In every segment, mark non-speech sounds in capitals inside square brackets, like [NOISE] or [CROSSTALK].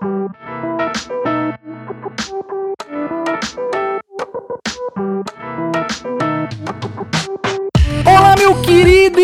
Meu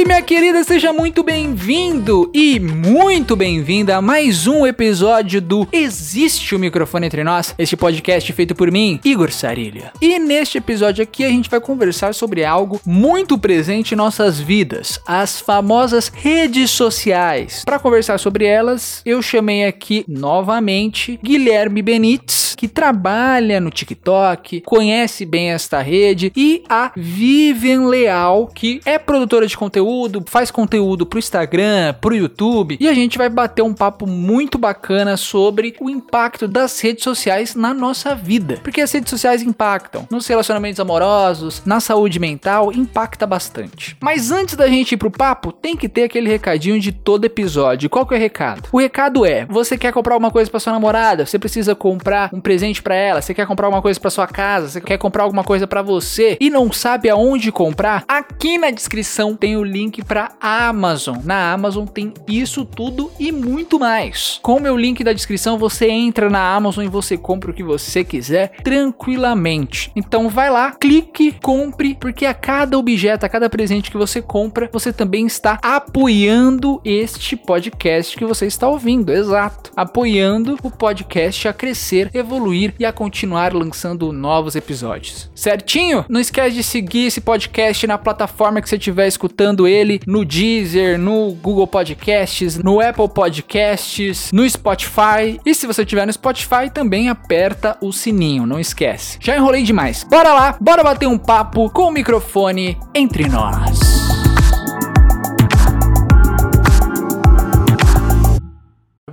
minha querida, seja muito bem-vindo e muito bem-vinda a mais um episódio do Existe o Microfone Entre Nós, este podcast feito por mim, Igor Sarilha. E neste episódio aqui a gente vai conversar sobre algo muito presente em nossas vidas, as famosas redes sociais. Para conversar sobre elas, eu chamei aqui novamente Guilherme Benites, que trabalha no TikTok, conhece bem esta rede, e a Vivian Leal, que é produtora de conteúdo, faz conteúdo pro Instagram, pro YouTube, e a gente vai bater um papo muito bacana sobre o impacto das redes sociais na nossa vida. Porque as redes sociais impactam nos relacionamentos amorosos, na saúde mental, impacta bastante. Mas antes da gente ir pro papo, tem que ter aquele recadinho de todo episódio. Qual que é o recado? O recado é: você quer comprar alguma coisa para sua namorada, você precisa comprar um presente para ela, você quer comprar alguma coisa para sua casa, você quer comprar alguma coisa para você e não sabe aonde comprar? Aqui na descrição tem o link para Amazon. Na Amazon tem isso tudo e muito mais. Com o meu link da descrição, você entra na Amazon e você compra o que você quiser tranquilamente. Então vai lá, clique, compre, porque a cada objeto, a cada presente que você compra, você também está apoiando este podcast que você está ouvindo. Exato. Apoiando o podcast a crescer, evoluir e a continuar lançando novos episódios. Certinho? Não esquece de seguir esse podcast na plataforma que você estiver escutando ele, no Deezer, no Google Podcasts, no Apple Podcasts, no Spotify. E se você estiver no Spotify, também aperta o sininho, não esquece. Já enrolei demais. Bora lá, bora bater um papo com o microfone entre nós.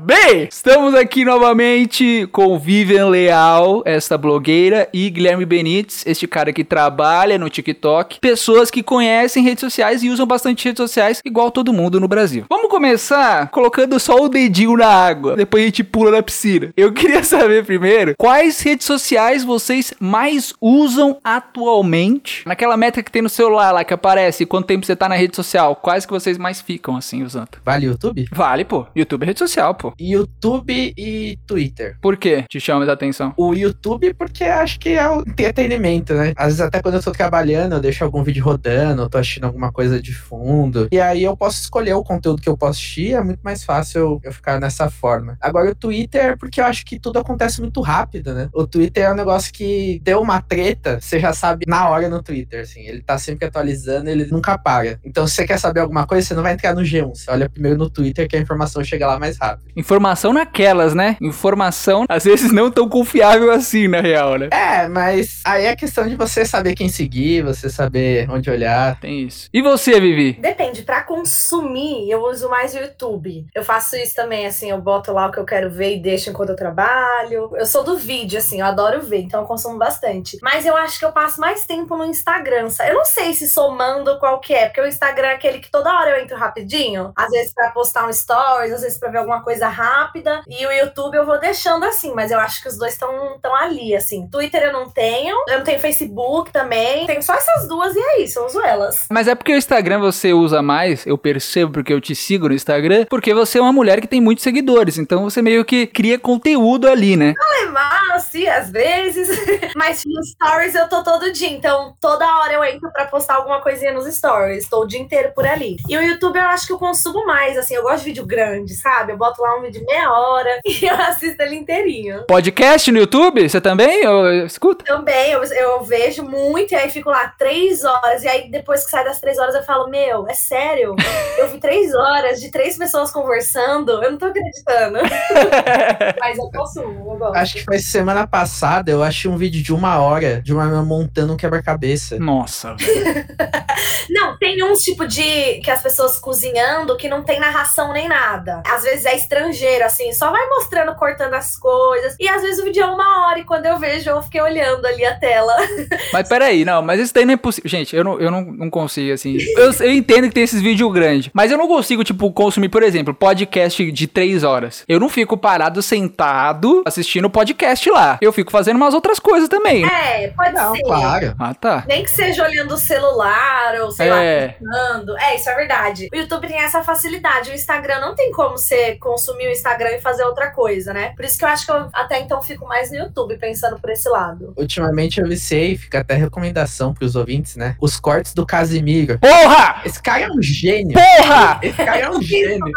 Bem, estamos aqui novamente com Vivian Leal, esta blogueira, e Guilherme Benites, este cara que trabalha no TikTok. Pessoas que conhecem redes sociais e usam bastante redes sociais, igual todo mundo no Brasil. Vamos começar colocando só o dedinho na água, depois a gente pula na piscina. Eu [LAUGHS] queria saber primeiro, quais redes sociais vocês mais usam atualmente? Naquela métrica que tem no celular lá, que aparece quanto tempo você tá na rede social, quais que vocês mais ficam assim usando? Vale YouTube? Vale, pô. YouTube é rede social, pô. YouTube e Twitter. Por que te chama a atenção? O YouTube, porque acho que é o entretenimento, né? Às vezes, até quando eu tô trabalhando, eu deixo algum vídeo rodando, eu tô assistindo alguma coisa de fundo. E aí eu posso escolher o conteúdo que eu posso assistir, é muito mais fácil eu ficar nessa forma. Agora, o Twitter, porque eu acho que tudo acontece muito rápido, né? O Twitter é um negócio que deu uma treta, você já sabe na hora no Twitter, assim. Ele tá sempre atualizando, ele nunca para. Então, se você quer saber alguma coisa, você não vai entrar no G1, você olha primeiro no Twitter que a informação chega lá mais rápido. Informação naquelas, né? Informação, às vezes, não tão confiável assim, na real, né? É, mas aí é questão de você saber quem seguir, você saber onde olhar. Tem isso. E você, Vivi? Depende, pra consumir, eu uso mais o YouTube. Eu faço isso também, assim, eu boto lá o que eu quero ver e deixo enquanto eu trabalho. Eu sou do vídeo, assim, eu adoro ver, então eu consumo bastante. Mas eu acho que eu passo mais tempo no Instagram. Eu não sei se somando qual que é, porque o Instagram é aquele que toda hora eu entro rapidinho. Às vezes pra postar um stories, às vezes pra ver alguma coisa rápida. E o YouTube eu vou deixando assim, mas eu acho que os dois estão tão ali, assim. Twitter eu não tenho, eu não tenho Facebook também. Tenho só essas duas e é isso, eu uso elas. Mas é porque o Instagram você usa mais, eu percebo porque eu te sigo no Instagram, porque você é uma mulher que tem muitos seguidores, então você meio que cria conteúdo ali, né? Mal, sim, às vezes. [LAUGHS] mas nos stories eu tô todo dia, então toda hora eu entro pra postar alguma coisinha nos stories. Tô o dia inteiro por ali. E o YouTube eu acho que eu consumo mais, assim, eu gosto de vídeo grande, sabe? Eu boto lá um vídeo de meia hora [LAUGHS] e eu assisto ele inteirinho. Podcast no YouTube? Você também? Eu, escuta? Também, eu, eu vejo muito e aí fico lá três horas. E aí depois que sai das três horas eu falo, meu, é sério? Eu vi três horas de três pessoas conversando, eu não tô acreditando. [LAUGHS] Mas eu consumo, eu gosto. Acho que foi semana passada, eu achei um vídeo de uma hora de uma menina montando um quebra-cabeça. Nossa, velho. [LAUGHS] Não, tem uns tipo de que as pessoas cozinhando que não tem narração nem nada. Às vezes é estrangeiro, assim, só vai mostrando, cortando as coisas. E às vezes o vídeo é uma hora e quando eu vejo, eu fiquei olhando ali a tela. [LAUGHS] Mas peraí, não, mas isso daí não é possível. Gente, eu não, eu não, não consigo, assim. Eu, eu entendo que tem esses vídeos grandes, mas eu não consigo, tipo, consumir, por exemplo, podcast de três horas. Eu não fico parado sentado assistindo podcast lá. Eu fico fazendo umas outras coisas também. É, pode Não, ser. claro. Ah, tá. Nem que seja olhando o celular ou sei É. lá, pensando. É, isso é verdade. O YouTube tem essa facilidade. O Instagram não tem como você consumir consumir o Instagram e fazer outra coisa, né? Por isso que eu acho que eu até então fico mais no YouTube pensando por esse lado. Ultimamente eu viciei, fica até recomendação pros ouvintes, né? Os cortes do Casimiro. Porra! Esse cara é um gênio. Porra! Esse cara é um [LAUGHS] gênio.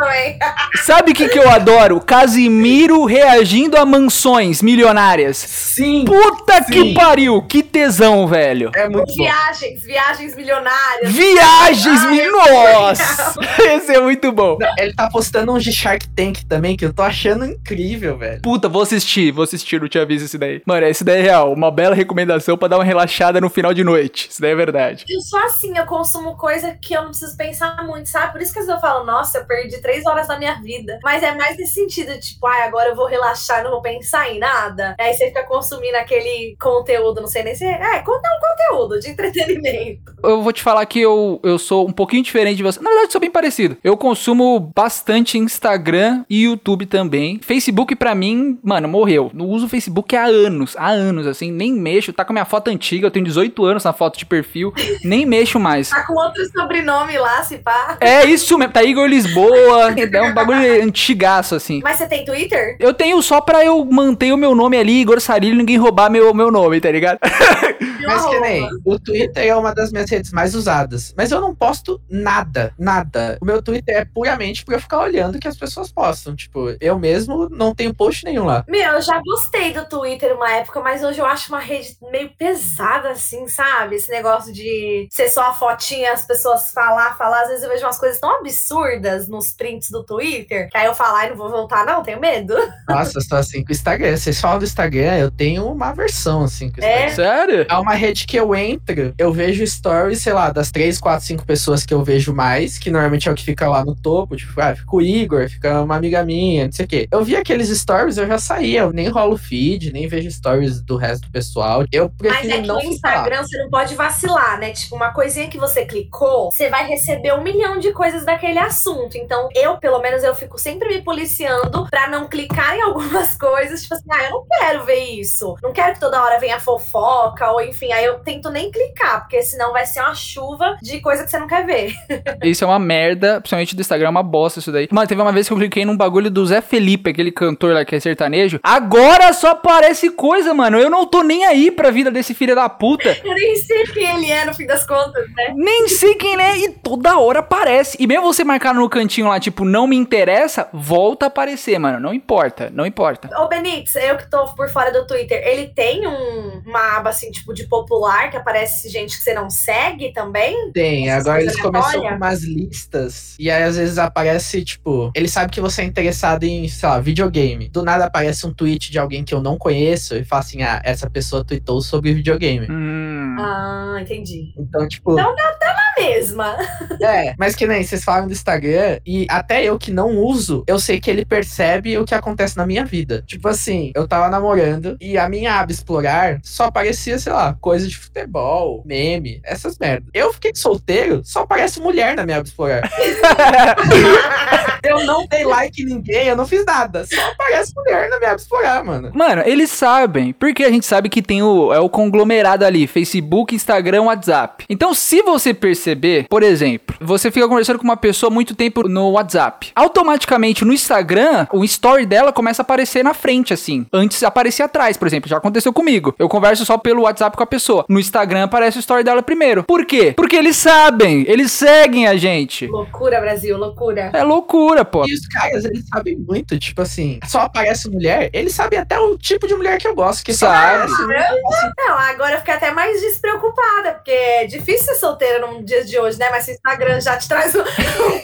Sabe o que, que eu adoro? Casimiro reagindo a mansões milionárias. Sim. Puta que Sim. pariu! Que tesão, velho. É muito bom. Viagens, viagens milionárias. Viagens Ai, mil... eu Nossa! [LAUGHS] Esse é muito bom. Não, Ele tá postando uns de Shark Tank também, que eu tô achando incrível, velho. Puta, vou assistir, vou assistir, não te aviso esse daí. Mano, esse daí é real. Uma bela recomendação pra dar uma relaxada no final de noite. Isso daí é verdade. Eu sou assim, eu consumo coisa que eu não preciso pensar muito, sabe? Por isso que às vezes eu falo, nossa, eu perdi três horas da minha vida. Mas é mais nesse sentido, tipo, ai, agora eu vou relaxar, não vou pensar em nada. Aí você fica consumindo aquele conteúdo, não sei nem se. É, conta um conteúdo de [LAUGHS] entretenimento. Eu vou te falar que eu, eu sou um pouquinho diferente de você. Na verdade, sou bem parecido. Eu consumo bastante Instagram e YouTube também. Facebook, pra mim, mano, morreu. Não uso o Facebook há anos. Há anos, assim. Nem mexo. Tá com a minha foto antiga. Eu tenho 18 anos na foto de perfil. [LAUGHS] nem mexo mais. Tá com outro sobrenome lá, se pá. É isso mesmo. Tá Igor Lisboa. É um bagulho antigaço, assim. Mas você tem Twitter? Eu tenho só pra eu manter o meu nome ali, Igor Sarilho, e ninguém roubar meu, meu nome, tá ligado? [LAUGHS] Mas que nem, o Twitter é uma das minhas redes mais usadas. Mas eu não posto nada, nada. O meu Twitter é puramente pra eu ficar olhando o que as pessoas postam. Tipo, eu mesmo não tenho post nenhum lá. Meu, eu já gostei do Twitter uma época, mas hoje eu acho uma rede meio pesada, assim, sabe? Esse negócio de ser só a fotinha, as pessoas falar, falar. Às vezes eu vejo umas coisas tão absurdas nos prints do Twitter, que aí eu falar e não vou voltar, não, tenho medo. [LAUGHS] Nossa, eu sou assim com o Instagram. Vocês falam do Instagram, eu tenho uma versão assim com o É? Instagram. Sério? É uma rede que eu entro, eu vejo stories, sei lá, das 3, 4, 5 pessoas que eu vejo mais, que normalmente é o que fica lá no topo, tipo, ah, fica o Igor, fica uma amiga minha, não sei o quê. Eu vi aqueles stories, eu já saía, eu nem rolo feed, nem vejo stories do resto do pessoal. Eu Mas prefiro é que não no. Instagram você não pode vacilar, né? Tipo, uma coisinha que você clicou, você vai receber um milhão de coisas daquele assunto. Então, eu, pelo menos, eu fico sempre me policiando pra não clicar em [LAUGHS] algumas coisas. Tipo assim, ah, eu não quero ver isso. Não quero que toda hora venha fofoca, ou enfim, aí eu tento nem clicar, porque senão vai ser uma chuva de coisa que você não quer ver. [LAUGHS] Isso é uma merda, principalmente do Instagram, é uma bosta isso daí. Mano, teve uma vez que eu cliquei num bagulho do Zé Felipe, aquele cantor lá que é sertanejo. Agora só aparece coisa, mano. Eu não tô nem aí pra vida desse filho da puta. [LAUGHS] Eu nem sei quem ele é, no fim das contas, né? Nem sei quem é e toda hora aparece. E mesmo você marcar no cantinho lá, tipo, não me interessa, volta a aparecer, mano. Não importa, não importa. Ô, Benítez, eu que tô por fora do Twitter, ele tem um- uma aba assim, tipo, de popular, que aparece gente que você não segue também? Tem, Essas agora eles começaram com umas listas. E aí, às vezes, aparece, tipo, ele sabe que você é interessado em, sei lá, videogame. Do nada aparece um tweet de alguém que eu não conheço e fala assim: ah, essa pessoa tweetou sobre videogame. Hum. Ah, entendi. Então, tipo, Então A mesma. [LAUGHS] é, mas que nem vocês falam do Instagram, e até eu que não uso, eu sei que ele percebe o que acontece na minha vida. Tipo assim, eu tava namorando e a minha aba explorar só aparecia, sei lá, coisa de futebol, meme, essas merdas. Eu fiquei solteiro, só aparece mulher na minha aba explorar. [LAUGHS] [LAUGHS] Eu não dei like ninguém, eu não fiz nada. Só aparece mulher na minha explorar, mano. Mano, eles sabem, porque a gente sabe que tem o, é o conglomerado ali, Facebook, Instagram, WhatsApp. Então, se você perceber, por exemplo, você fica conversando com uma pessoa muito tempo no WhatsApp, automaticamente no Instagram, o story dela começa a aparecer na frente, assim. Antes aparecia atrás, por exemplo, já aconteceu comigo. Eu converso só pelo WhatsApp com a pessoa. No Instagram aparece o story dela primeiro. Por quê? Porque eles sabem, eles seguem a gente. loucura, Brasil, loucura. É loucura, pô. E os caras, eles sabem muito, tipo assim, só aparece mulher, eles sabem até o tipo de mulher que eu gosto, que só Sabe. aparece Não, agora eu fiquei até mais despreocupada, porque é difícil ser solteira num dia de hoje, né? Mas se o Instagram já te traz um, um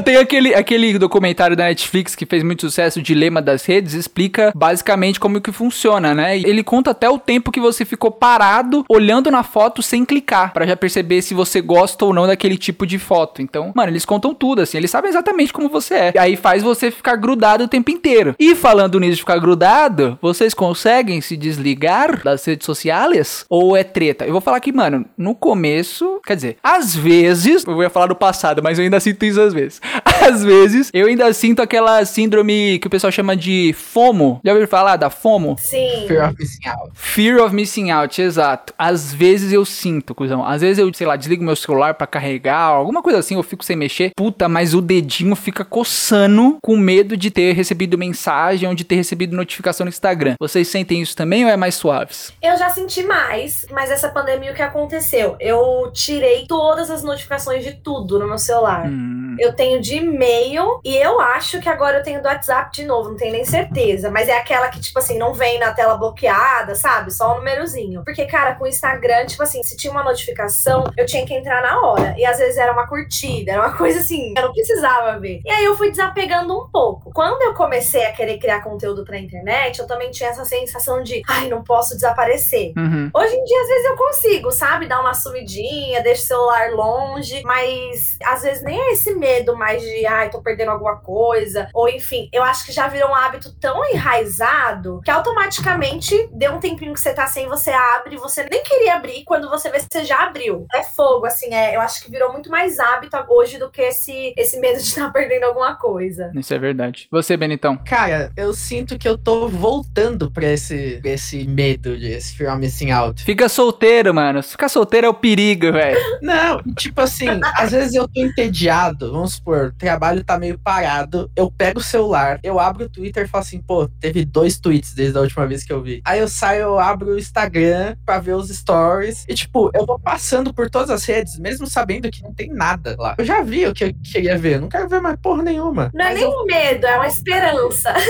tem aquele, aquele documentário da Netflix que fez muito sucesso, o Dilema das Redes, explica basicamente como que funciona, né? Ele conta até o tempo que você ficou parado olhando na foto sem clicar, pra já perceber se você gosta ou não daquele tipo de foto. Então, mano, eles contam tudo, assim, eles sabem exatamente como você é. E aí faz você ficar grudado o tempo inteiro. E falando nisso de ficar grudado, vocês conseguem se desligar das redes sociais? Ou é treta? Eu vou falar que, mano, no começo, quer dizer, às vezes, eu ia falar do passado, mas eu ainda sinto isso às vezes. [LAUGHS] Às vezes, eu ainda sinto aquela síndrome que o pessoal chama de FOMO. Já ouviu falar da FOMO? Sim. Fear of missing out. Fear of missing out, exato. Às vezes eu sinto, cuzão. Às vezes eu, sei lá, desligo meu celular pra carregar, alguma coisa assim, eu fico sem mexer. Puta, mas o dedinho fica coçando com medo de ter recebido mensagem ou de ter recebido notificação no Instagram. Vocês sentem isso também ou é mais suaves? Eu já senti mais, mas essa pandemia o que aconteceu? Eu tirei todas as notificações de tudo no meu celular. Hum. Eu tenho de e-mail e eu acho que agora eu tenho do WhatsApp de novo, não tenho nem certeza. Mas é aquela que, tipo assim, não vem na tela bloqueada, sabe? Só o númerozinho. Porque, cara, com o Instagram, tipo assim, se tinha uma notificação, eu tinha que entrar na hora. E às vezes era uma curtida, era uma [LAUGHS] coisa assim, eu não precisava ver. E aí eu fui desapegando um pouco. Quando eu comecei a querer criar conteúdo pra internet, eu também tinha essa sensação de, ai, não posso desaparecer. Uhum. Hoje em dia, às vezes eu consigo, sabe? Dar uma sumidinha, deixo o celular longe, mas às vezes nem é esse medo mais de, ai, tô perdendo alguma coisa, ou enfim, eu acho que já virou um hábito tão enraizado que automaticamente deu um tempinho que você tá sem, você abre, você nem queria abrir, quando você vê, você já abriu. É fogo, assim, é, eu acho que virou muito mais hábito hoje do que esse, esse medo de estar perdendo alguma coisa. Isso é verdade. Você, Benitão? Cara, eu sinto que eu tô voltando pra esse, esse medo de esse fear of missing out. Fica solteiro, mano. Ficar solteiro é o perigo, velho. Não, tipo assim, às vezes eu tô entediado, vamos supor, o trabalho tá meio parado, eu pego o celular, eu abro o Twitter e falo assim, pô, teve dois tweets desde a última vez que eu vi. Aí eu saio, eu abro o Instagram pra ver os stories, e tipo, eu vou passando por todas as redes, mesmo sabendo que não tem nada lá. Eu já vi o que eu queria ver, não quero ver mais porra nenhuma. Não é nem eu, um medo, é uma esperança. [LAUGHS]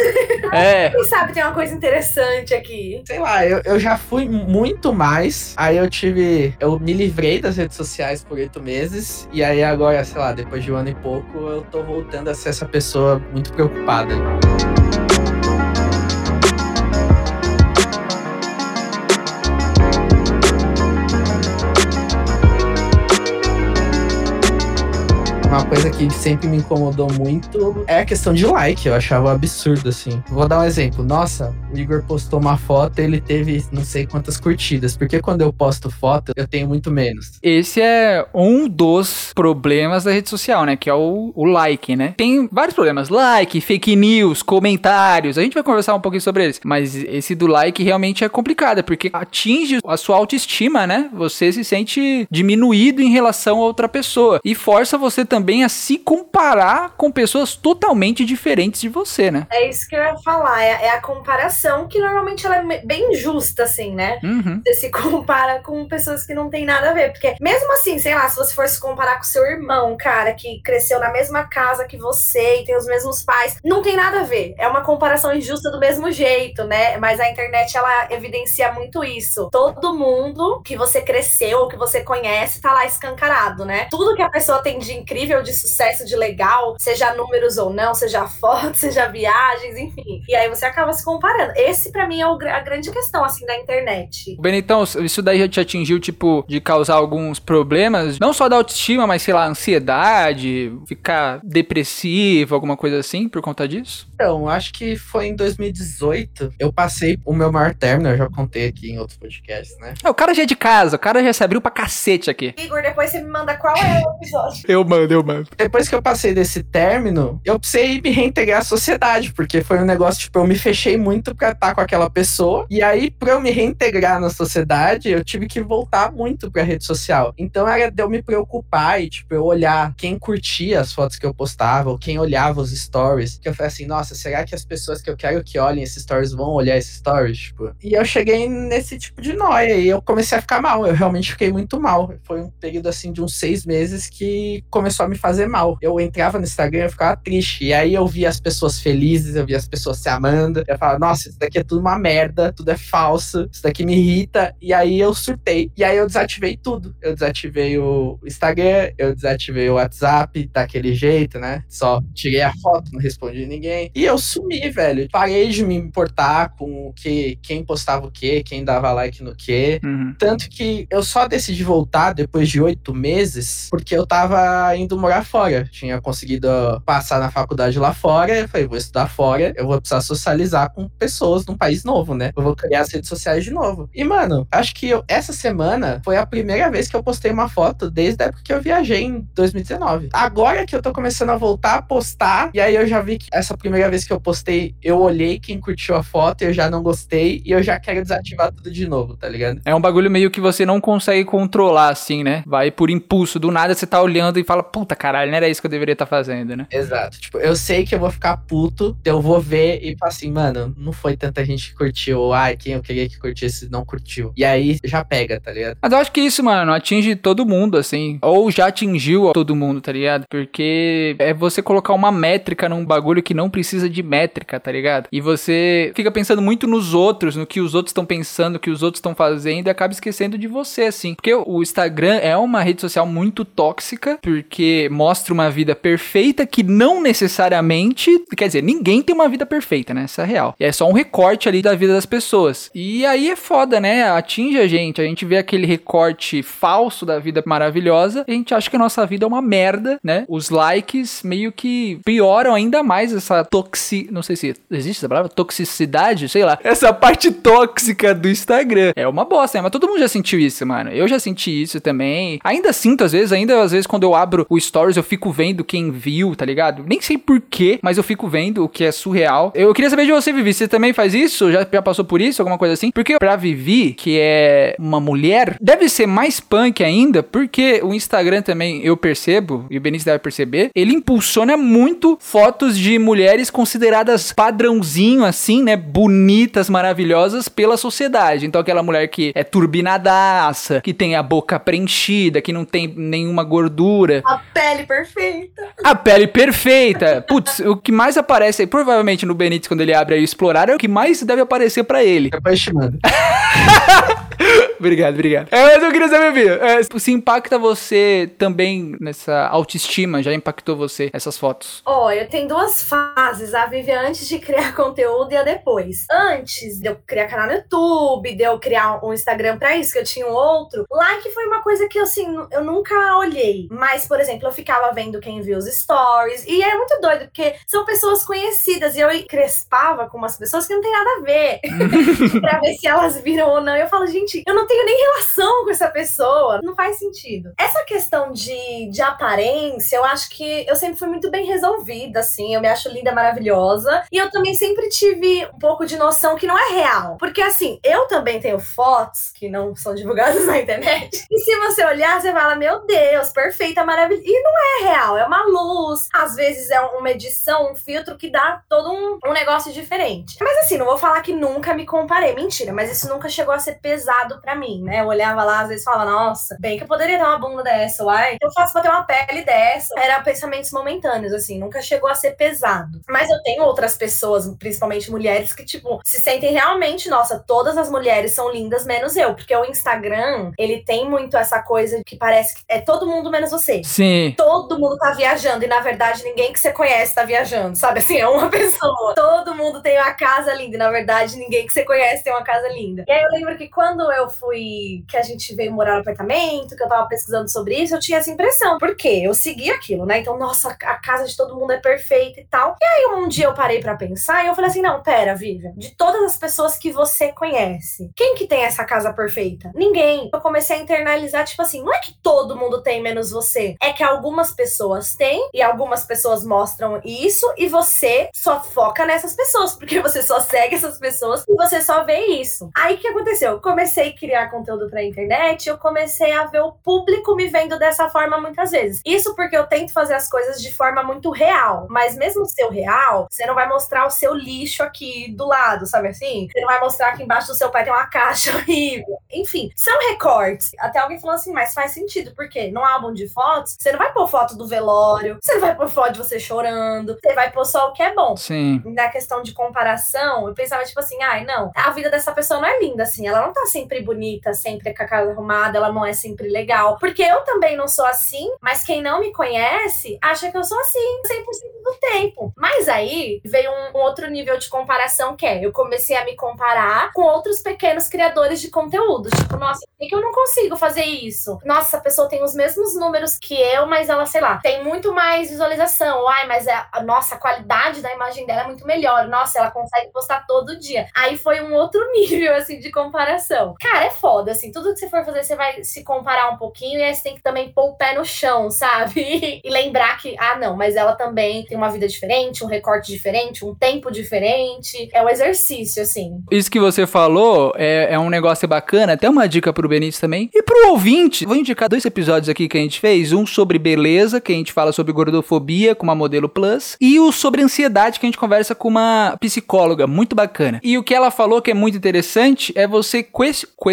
É. Quem sabe tem uma coisa interessante aqui. sei lá, eu, eu já fui muito mais, aí eu tive, eu me livrei das redes sociais por oito meses, e aí agora, sei lá, depois de um ano e pouco, eu tô voltando a ser essa pessoa muito preocupada. Uma coisa que sempre me incomodou muito é a questão de like. Eu achava absurdo, assim. Vou dar um exemplo. Nossa, o Igor postou uma foto ele teve não sei quantas curtidas. Porque quando eu posto foto, eu tenho muito menos. Esse é um dos problemas da rede social, né? Que é o, o like, né? Tem vários problemas. Like, fake news, comentários. A gente vai conversar um pouquinho sobre eles. Mas esse do like realmente é complicado, porque atinge a sua autoestima, né? Você se sente diminuído em relação a outra pessoa. E força você também a se comparar com pessoas totalmente diferentes de você, né? É isso que eu ia falar, é, é a comparação que normalmente ela é bem justa, assim, né? Uhum. Você se [LAUGHS] compara com pessoas que não tem nada a ver. Porque, mesmo assim, sei lá, se você for se comparar com seu irmão, cara, que cresceu na mesma casa que você e tem os mesmos pais, não tem nada a ver. É uma comparação injusta do mesmo jeito, né? Mas a internet, ela evidencia muito isso. Todo mundo que você cresceu ou que você conhece tá lá escancarado, né? Tudo que a pessoa tem de incrível, de sucesso, de legal, seja números ou não, seja [LAUGHS] fotos, seja viagens, enfim. E aí você acaba se comparando. Esse, pra mim, é a grande questão, assim, da internet. Benitão, isso daí já te atingiu, tipo, de causar alguns problemas, não só da autoestima, mas sei lá, ansiedade, ficar depressivo, alguma coisa assim, por conta disso? Então, acho que foi em 2018. Eu passei o meu maior término, eu já contei aqui em outros podcasts, né? É, o cara já é de casa, o cara já se abriu pra cacete aqui. Igor, depois você me manda qual é o episódio. Eu mando, eu mando. Depois que eu passei desse término, eu precisei me reintegrar à sociedade, porque foi um negócio, tipo, eu me fechei muito pra estar com aquela pessoa. E aí, pra eu me reintegrar na sociedade, eu tive que voltar muito pra rede social. Então era de eu me preocupar e, tipo, eu olhar quem curtia as fotos que eu postava, ou quem olhava os stories. Que eu falei assim, nossa, será que as pessoas que eu quero que olhem esses stories vão olhar esses stories? Tipo, e eu cheguei nesse tipo de noia e eu comecei a ficar mal. Eu realmente fiquei muito mal. Foi um período, assim, de uns seis meses que começou a me fazer mal. Eu entrava no Instagram e ficava triste. E aí eu via as pessoas felizes, eu via as pessoas se amando. Eu falava, nossa, isso daqui é tudo uma merda, tudo é falso, isso daqui me irrita. E aí eu surtei. E aí eu desativei tudo. Eu desativei o Instagram, eu desativei o WhatsApp daquele jeito, né? Só tirei a foto, não respondi ninguém. E eu sumi, velho. Parei de me importar com o que, quem postava o que, quem dava like no que. Uhum. Tanto que eu só decidi voltar depois de oito meses, porque eu tava indo morar fora. Tinha conseguido passar na faculdade lá fora. Eu falei, vou estudar fora, eu vou precisar socializar com pessoas num país novo, né? Eu vou criar as redes sociais de novo. E, mano, acho que eu, essa semana foi a primeira vez que eu postei uma foto desde a época que eu viajei em 2019. Agora que eu tô começando a voltar a postar, e aí eu já vi que essa primeira vez que eu postei, eu olhei quem curtiu a foto, eu já não gostei, e eu já quero desativar tudo de novo, tá ligado? É um bagulho meio que você não consegue controlar, assim, né? Vai por impulso. Do nada você tá olhando e fala, puta caralho, não era isso que eu deveria estar tá fazendo, né? Exato. Tipo, eu sei que eu vou ficar puto, eu vou ver e falar assim, mano, não foi tanta gente que curtiu. Ai, quem eu queria que curtisse não curtiu. E aí já pega, tá ligado? Mas eu acho que isso, mano, atinge todo mundo, assim. Ou já atingiu todo mundo, tá ligado? Porque é você colocar uma métrica num bagulho que não precisa de métrica, tá ligado? E você fica pensando muito nos outros, no que os outros estão pensando, o que os outros estão fazendo e acaba esquecendo de você, assim. Porque o Instagram é uma rede social muito tóxica, porque mostra uma vida perfeita que não necessariamente. Quer dizer, ninguém tem uma vida perfeita, né? Essa é real. E é só um recorte ali da vida das pessoas. E aí é foda, né? Atinge a gente. A gente vê aquele recorte falso da vida maravilhosa. E a gente acha que a nossa vida é uma merda, né? Os likes meio que pioram ainda mais essa toxi. Não sei se existe essa palavra? Toxicidade, sei lá. Essa parte tóxica do Instagram. É uma bosta, né? Mas todo mundo já sentiu isso, mano. Eu já senti isso também. Ainda sinto, às vezes, ainda às vezes, quando eu abro o Stories, eu fico vendo quem viu, tá ligado? Nem sei porquê, mas eu fico vendo o que é surreal. Eu queria saber de você, Vivi. Você também faz isso? Já, já passou por isso? Alguma coisa assim? Porque pra Vivi, que é uma mulher, deve ser mais punk ainda, porque o Instagram também, eu percebo, e o Benício deve perceber, ele impulsiona muito fotos de mulheres consideradas padrãozinho, assim, né? Bonitas, maravilhosas pela sociedade. Então, aquela mulher que é turbinadaça, que tem a boca preenchida, que não tem nenhuma gordura. A pele perfeita. A pele perfeita. Putz, o que mais aparece aí, provavelmente no Benítez, quando ele abre aí o Explorar, é o que mais deve aparecer para ele. Mando. [LAUGHS] obrigado, obrigado. É, mas eu queria saber, Bia, é, se impacta você também nessa autoestima, já impactou você essas fotos? Ó, eu tenho duas fases, a Vivi antes de criar [LAUGHS] conteúdo e a depois. Antes de eu criar canal no YouTube, de eu criar um Instagram pra isso, que eu tinha um outro, like foi uma coisa que, assim, eu nunca olhei. Mas, por exemplo, eu ficava vendo quem viu os stories, e é muito doido, porque são pessoas conhecidas, e eu crespava com umas pessoas que não tem nada a ver, [LAUGHS] [LAUGHS] pra ver se elas viram ou não. Eu falo, gente, eu não tenho nem relação com essa pessoa, não faz sentido. Essa questão de, de aparência, eu acho que eu sempre fui muito bem resolvida, assim, eu me acho linda, maravilhosa, e eu também sempre tive um pouco de noção que não é real. Porque, assim, eu também tenho fotos que não são divulgadas [LAUGHS] na internet, e se você olhar, você fala, meu Deus, perfeita, maravilhosa. E não é real, é uma luz, às vezes é uma edição, um filtro que dá todo um, um negócio diferente. Mas assim, não vou falar que nunca me comparei, mentira, mas isso nunca chegou a ser pesado para mim, né? Eu olhava lá, às vezes falava, nossa, bem que eu poderia ter uma bunda dessa, uai, eu faço pra ter uma pele dessa. Era pensamentos momentâneos, assim, nunca chegou a ser pesado. Mas eu tenho outras pessoas, principalmente mulheres, que, tipo, se sentem realmente, nossa, todas as mulheres são lindas, menos eu. Porque o Instagram, ele tem muito essa coisa que parece que é todo mundo menos você. Sim. Todo mundo tá viajando e, na verdade, ninguém que você conhece tá viajando, sabe? Assim, é uma [LAUGHS] pessoa. Todo mundo tem uma casa linda e, na verdade, ninguém que você conhece tem uma casa linda. E aí eu lembro que quando eu fui, que a gente veio morar no apartamento, que eu tava pesquisando sobre isso, eu tinha essa impressão. Por quê? Eu segui aquilo, né? Então, nossa, a casa de todo mundo é perfeita e tal. E aí um dia eu parei para pensar e eu falei assim: não, pera, Vivian, de todas as pessoas que você conhece, quem que tem essa casa perfeita? Ninguém. Eu comecei a internalizar, tipo assim, não é que todo mundo tem menos você. É que algumas pessoas têm e algumas pessoas mostram isso e você só foca nessas pessoas, [LAUGHS] porque você só segue essas pessoas e você só vê isso. Aí o que aconteceu? Eu comecei a criar conteúdo pra internet, eu comecei a ver o público me vendo dessa forma muitas vezes. Isso porque eu tento fazer as coisas de forma muito real, mas mesmo o seu real, você não vai mostrar o seu lixo aqui do lado, sabe assim? Você não vai mostrar que embaixo do seu pai tem uma caixa [LAUGHS] horrível. Enfim, são recortes. Até alguém falou assim, mas faz sentido, porque no álbum de fotos, você não vai pôr foto do velório, você não vai pôr foto de você chorando, você vai pôr só o que é bom. Sim. Na questão de comparação, eu pensava, tipo assim, ai, não, a vida dessa pessoa não é linda assim, ela não tá sempre bonita bonita, sempre com a casa arrumada, ela não é sempre legal. Porque eu também não sou assim, mas quem não me conhece acha que eu sou assim 100% do tempo. Mas aí veio um, um outro nível de comparação que é, eu comecei a me comparar com outros pequenos criadores de conteúdo. Tipo, nossa, por que eu não consigo fazer isso? Nossa, essa pessoa tem os mesmos números que eu, mas ela, sei lá, tem muito mais visualização. Ai, mas é, a nossa a qualidade da imagem dela é muito melhor. Nossa, ela consegue postar todo dia. Aí foi um outro [LAUGHS] nível, assim, de comparação. Cara, é foda, assim, tudo que você for fazer, você vai se comparar um pouquinho e aí você tem que também pôr o pé no chão, sabe? [LAUGHS] e lembrar que, ah, não, mas ela também tem uma vida diferente, um recorte diferente, um tempo diferente. É um exercício, assim. Isso que você falou é, é um negócio bacana, até uma dica pro Benítez também. E pro ouvinte, vou indicar dois episódios aqui que a gente fez. Um sobre beleza, que a gente fala sobre gordofobia com uma modelo plus. E o sobre ansiedade, que a gente conversa com uma psicóloga, muito bacana. E o que ela falou que é muito interessante é você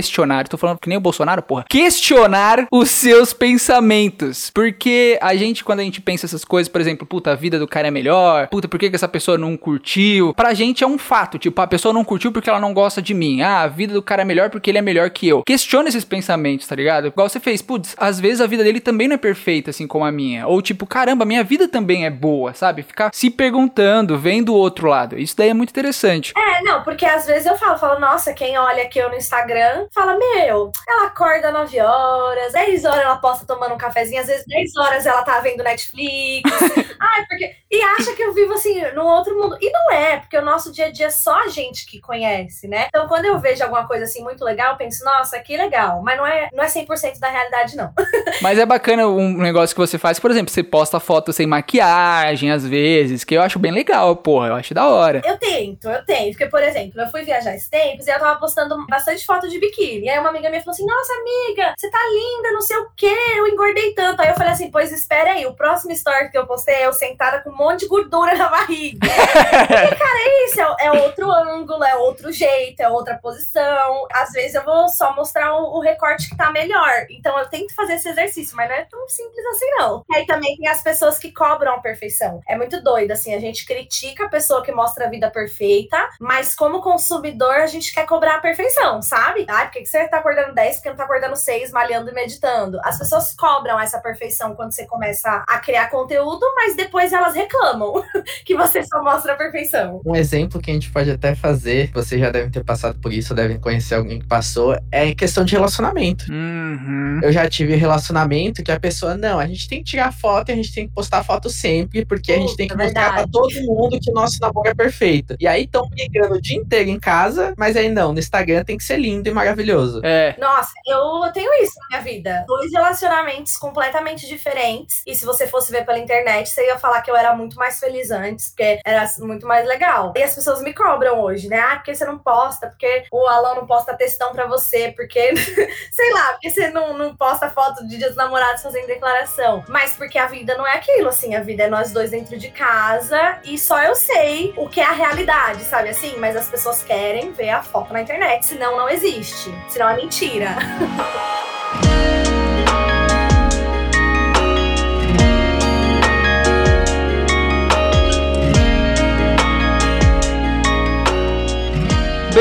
questionar. Tô falando que nem o Bolsonaro, porra. Questionar os seus pensamentos. Porque a gente, quando a gente pensa essas coisas, por exemplo, puta, a vida do cara é melhor, puta, por que, que essa pessoa não curtiu? Pra gente é um fato, tipo, a pessoa não curtiu porque ela não gosta de mim. Ah, a vida do cara é melhor porque ele é melhor que eu. Questiona esses pensamentos, tá ligado? Igual você fez, putz, às vezes a vida dele também não é perfeita, assim como a minha. Ou tipo, caramba, minha vida também é boa, sabe? Ficar se perguntando, vendo o outro lado. Isso daí é muito interessante. É, não, porque às vezes eu falo, falo, nossa, quem olha aqui eu no Instagram, fala, meu, ela acorda 9 horas, 10 horas ela posta tomando um cafezinho, às vezes 10 horas ela tá vendo Netflix. [LAUGHS] Ai, porque. E acha que eu vivo assim, num outro mundo. E não é, porque o nosso dia a dia é só a gente que conhece, né? Então, quando eu vejo alguma coisa assim muito legal, eu penso, nossa, que legal. Mas não é, não é 100% da realidade, não. [LAUGHS] Mas é bacana um negócio que você faz, por exemplo, você posta foto sem maquiagem, às vezes, que eu acho bem legal, porra, eu acho da hora. Eu tento, eu tento. Porque, por exemplo, eu fui viajar esses tempos e eu tava postando bastante foto de biquíni. E aí uma amiga minha falou assim: Nossa, amiga, você tá linda, não sei o quê, eu engordei tanto. Aí eu falei assim: Pois espera aí, o próximo story que eu postei é eu sentada com um monte de gordura na barriga. [LAUGHS] e, cara, é isso, é, é, outro ângulo, é outro jeito, é outra posição. Às vezes eu vou só mostrar o, o recorte que tá melhor. Então eu tento fazer esse exercício, mas não é tão simples assim, não. E aí também tem as pessoas que cobram a perfeição. É muito doido, assim, a gente critica a pessoa que mostra a vida perfeita, mas como consumidor, a gente quer cobrar a perfeição, sabe? Ah, por que você tá acordando 10 porque não tá acordando 6, malhando e meditando? As pessoas cobram essa perfeição quando você começa a criar conteúdo, mas depois elas reclamam [LAUGHS] que você só mostra a perfeição. Um exemplo que a gente pode até fazer, vocês já devem ter passado por isso, devem conhecer alguém que passou, é em questão de relacionamento. Uhum. Eu já tive relacionamento que a pessoa, não, a gente tem que tirar foto e a gente tem que postar foto sempre, porque a gente tem que mostrar pra todo mundo que o nosso namoro é perfeito. E aí estão brigando o dia inteiro em casa, mas aí não, no Instagram tem que ser lindo e maravilhoso. É. Nossa, eu tenho isso na minha vida. Dois relacionamentos completamente diferentes. E se você fosse ver pela internet, você ia falar que eu era muito mais feliz antes, porque era muito mais legal. E as pessoas me cobram hoje, né? Ah, porque você não posta, porque o Alan não posta textão pra você, porque, [LAUGHS] sei lá, porque você não, não posta foto de dias namorados fazendo declaração. Mas porque a vida não é aquilo, assim, a vida é nós dois dentro de casa e só eu sei o que é a realidade, sabe assim? Mas as pessoas querem ver a foto na internet, senão não existe, senão é mentira. [LAUGHS]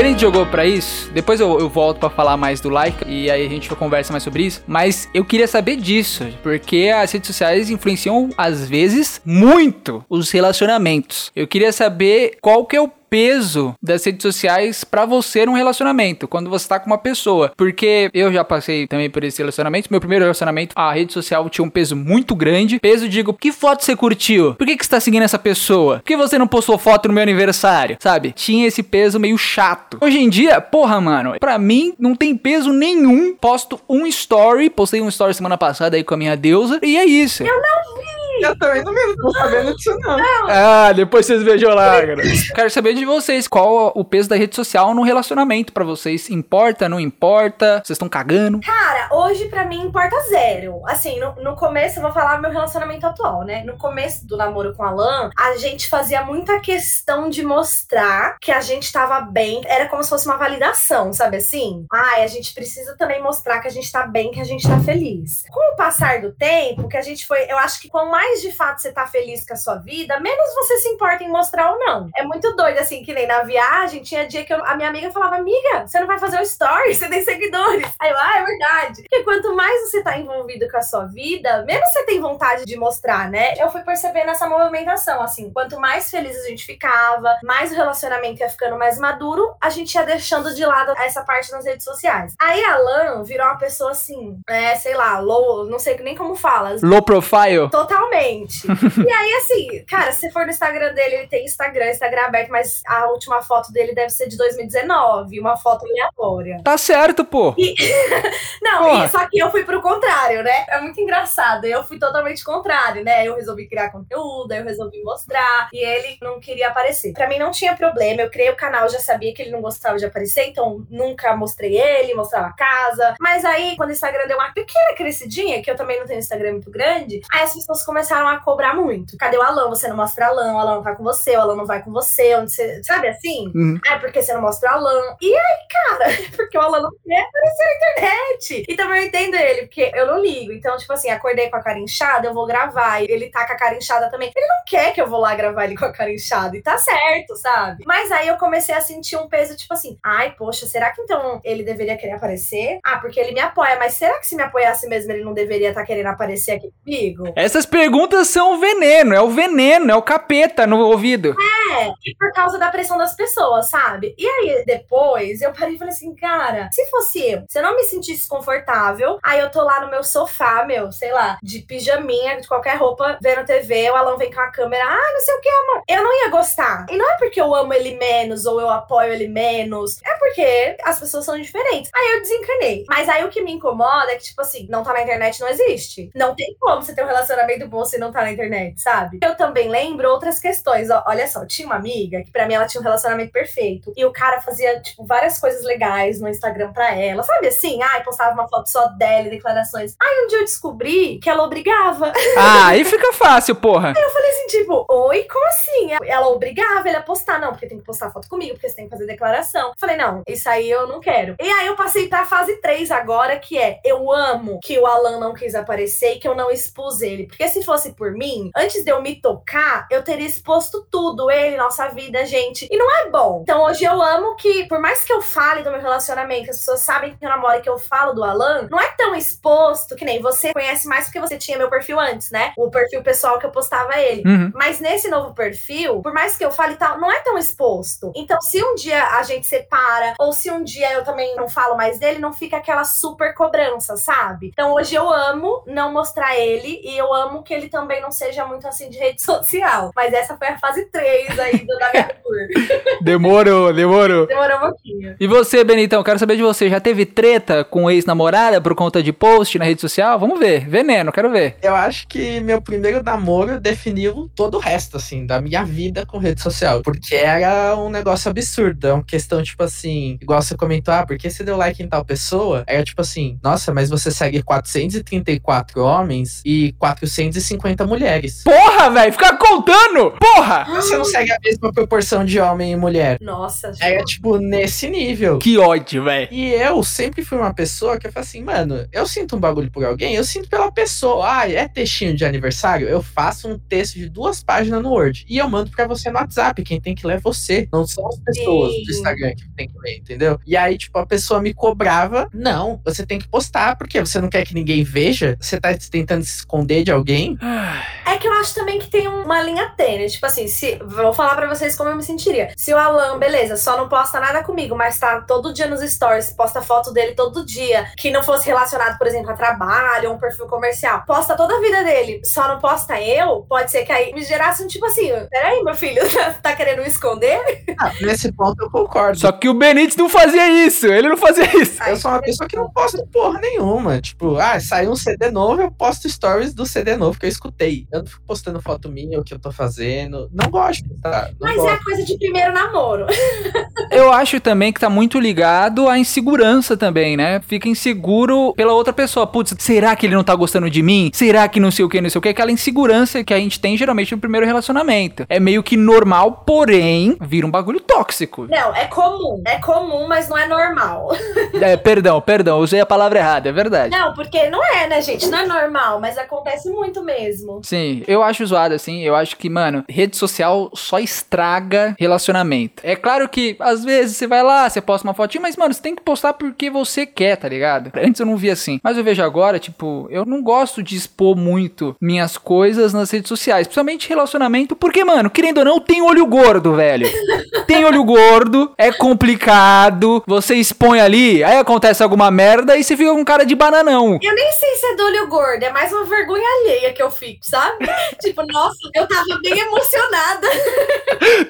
Benito jogou para isso. Depois eu, eu volto para falar mais do like e aí a gente conversa mais sobre isso. Mas eu queria saber disso, porque as redes sociais influenciam às vezes muito os relacionamentos. Eu queria saber qual que é o peso das redes sociais para você num relacionamento, quando você tá com uma pessoa. Porque eu já passei também por esse relacionamento. Meu primeiro relacionamento, a rede social tinha um peso muito grande. Peso, digo, que foto você curtiu? Por que, que você tá seguindo essa pessoa? Por que você não postou foto no meu aniversário? Sabe? Tinha esse peso meio chato. Hoje em dia, porra, mano, pra mim não tem peso nenhum. Posto um story, postei um story semana passada aí com a minha deusa, e é isso. Eu não vi! Eu também não tô sabendo disso, não. Ah, depois vocês vejam lá, cara. [LAUGHS] Quero saber de vocês, qual o peso da rede social no relacionamento para vocês? Importa, não importa? Vocês estão cagando? Cara, hoje para mim importa zero. Assim, no, no começo, eu vou falar meu relacionamento atual, né? No começo do namoro com a Alan, a gente fazia muita questão de mostrar que a gente tava bem. Era como se fosse uma validação, sabe assim? Ai, a gente precisa também mostrar que a gente tá bem, que a gente tá feliz. Com o passar do tempo, que a gente foi, eu acho que quanto mais mais de fato você tá feliz com a sua vida, menos você se importa em mostrar ou não. É muito doido, assim, que nem na viagem, tinha dia que eu, a minha amiga falava, amiga, você não vai fazer o story, você tem seguidores. Aí eu, ah, é verdade. Porque quanto mais você tá envolvido com a sua vida, menos você tem vontade de mostrar, né? Eu fui percebendo essa movimentação, assim, quanto mais feliz a gente ficava, mais o relacionamento ia ficando mais maduro, a gente ia deixando de lado essa parte nas redes sociais. Aí a Lan virou uma pessoa assim, é, sei lá, low, não sei nem como fala. Low profile? Totalmente. [LAUGHS] e aí, assim, cara, se for no Instagram dele, ele tem Instagram, Instagram aberto, mas a última foto dele deve ser de 2019, uma foto aleatória. Tá certo, pô. E... [LAUGHS] não, e, só que eu fui pro contrário, né? É muito engraçado. Eu fui totalmente contrário, né? Eu resolvi criar conteúdo, eu resolvi mostrar, e ele não queria aparecer. Pra mim não tinha problema, eu criei o canal, já sabia que ele não gostava de aparecer, então nunca mostrei ele, mostrava a casa. Mas aí, quando o Instagram deu uma pequena crescidinha, que eu também não tenho Instagram muito grande, aí as pessoas começaram a cobrar muito. Cadê o Alan? Você não mostra o Alan, o Alan não tá com você, o Alan não vai com você, onde você. Sabe assim? Uhum. Ah, porque você não mostra o Alan. E aí, cara, [LAUGHS] porque o Alan não quer aparecer na internet. E também eu entendo ele, porque eu não ligo. Então, tipo assim, acordei com a cara inchada, eu vou gravar. Ele tá com a cara inchada também. Ele não quer que eu vou lá gravar ele com a cara inchada. E tá certo, sabe? Mas aí eu comecei a sentir um peso, tipo assim, ai, poxa, será que então ele deveria querer aparecer? Ah, porque ele me apoia, mas será que se me apoiasse mesmo ele não deveria estar tá querendo aparecer aqui comigo? Essas perguntas são o veneno, é o veneno, é o capeta no ouvido. É, por causa da pressão das pessoas, sabe? E aí depois eu parei e falei assim, cara, se fosse eu, se eu não me sentisse confortável, aí eu tô lá no meu sofá, meu, sei lá, de pijaminha, de qualquer roupa, vendo TV, o Alan vem com a câmera, ah, não sei o que, amor. Eu não ia gostar. E não é porque eu amo ele menos ou eu apoio ele menos, é porque as pessoas são diferentes. Aí eu desencanei. Mas aí o que me incomoda é que, tipo assim, não tá na internet não existe. Não tem como você ter um relacionamento bom se não tá na internet, sabe? Eu também lembro outras questões. Olha só, tinha uma amiga que para mim ela tinha um relacionamento perfeito. E o cara fazia, tipo, várias coisas legais no Instagram pra ela. Sabe assim? Ai, postava uma foto só dela e declarações. Aí um dia eu descobri que ela obrigava. Ah, aí fica fácil, porra. Aí eu falei assim, tipo, oi, como assim? Ela obrigava ele a postar. Não, porque tem que postar foto comigo, porque você tem que fazer declaração. Eu falei, não, isso aí eu não quero. E aí eu passei pra fase 3 agora, que é eu amo que o Alan não quis aparecer e que eu não expus ele. Porque se fosse por mim, antes de eu me tocar, eu teria exposto tudo, ele, nossa vida, gente. E não é bom. Então hoje eu amo que, por mais que eu fale do meu relacionamento, as pessoas sabem que eu namoro e que eu falo do Alan, não é tão exposto que nem você conhece mais porque você tinha meu perfil antes, né? O perfil pessoal que eu postava ele. Uhum. Mas nesse novo perfil, por mais que eu fale tal, não é tão exposto. Então, se um dia a gente separa, ou se um dia eu também não falo mais dele, não fica aquela super cobrança, sabe? Então hoje eu amo não mostrar ele e eu amo que ele também não seja muito assim de rede [LAUGHS] social. Mas essa foi a fase 3 aí do da minha tour. [LAUGHS] Demorou, demorou. Demorou um pouquinho. E você, Benitão, quero saber de você. Já teve treta com ex-namorada por conta de post na rede social? Vamos ver. Veneno, quero ver. Eu acho que meu primeiro namoro definiu todo o resto, assim, da minha vida com rede social. Porque era um negócio absurdo. É uma questão, tipo assim, igual você comentou, ah, por que você deu like em tal pessoa? Era tipo assim, nossa, mas você segue 434 homens e 450 mulheres. Porra, velho, fica contando! Porra! Você não segue a mesma proporção de homem e mulher. Nossa, É tipo nesse nível. Que ódio, velho. E eu sempre fui uma pessoa que eu falo assim, mano, eu sinto um bagulho por alguém, eu sinto pela pessoa. Ah, é textinho de aniversário? Eu faço um texto de duas páginas no Word. E eu mando pra você no WhatsApp. Quem tem que ler é você. Não são as pessoas Sim. do Instagram que tem que ler, entendeu? E aí, tipo, a pessoa me cobrava. Não, você tem que postar, porque você não quer que ninguém veja? Você tá tentando se esconder de alguém? É que eu acho também que tem uma linha tênue. Tipo assim, se. Vou falar pra vocês como eu me sentiria. Se o Alan, beleza, só não posta nada comigo, mas tá todo dia nos stories, posta foto dele todo dia, que não fosse relacionado, por exemplo, a trabalho ou um perfil comercial, posta toda a vida dele, só não posta eu, pode ser que aí me gerasse um tipo assim: peraí, meu filho, [LAUGHS] tá, querendo me esconder? Ah, nesse ponto eu concordo. Só que o Benítez não fazia isso, ele não fazia isso. Eu sou uma pessoa que não posta porra nenhuma. Tipo, ah, saiu um CD novo, eu posto stories do CD novo que eu escutei. Eu não fico postando foto minha, o que eu tô fazendo. Não gosto, tá? Não Mas gosto. é a coisa de primeiro namoro. [LAUGHS] Eu acho também que tá muito ligado à insegurança também, né? Fica inseguro pela outra pessoa. Putz, será que ele não tá gostando de mim? Será que não sei o que, não sei o que? Aquela insegurança que a gente tem geralmente no primeiro relacionamento. É meio que normal, porém, vira um bagulho tóxico. Não, é comum. É comum, mas não é normal. [LAUGHS] É, perdão, perdão, usei a palavra errada, é verdade. Não, porque não é, né, gente? Não é normal, mas acontece muito mesmo. Sim, eu acho zoado assim. Eu acho que, mano, rede social só estraga relacionamento. É claro que às vezes você vai lá, você posta uma fotinha, mas, mano, você tem que postar porque você quer, tá ligado? Antes eu não via assim. Mas eu vejo agora, tipo, eu não gosto de expor muito minhas coisas nas redes sociais, principalmente relacionamento, porque, mano, querendo ou não, tem olho gordo, velho. [LAUGHS] tem olho gordo, é complicado, você expõe ali, aí acontece alguma merda e você fica com cara de bananão. Eu nem sei se é do olho gordo, é mais uma vergonha alheia que eu fico, sabe? [LAUGHS] tipo, nossa, eu tava bem emocionada.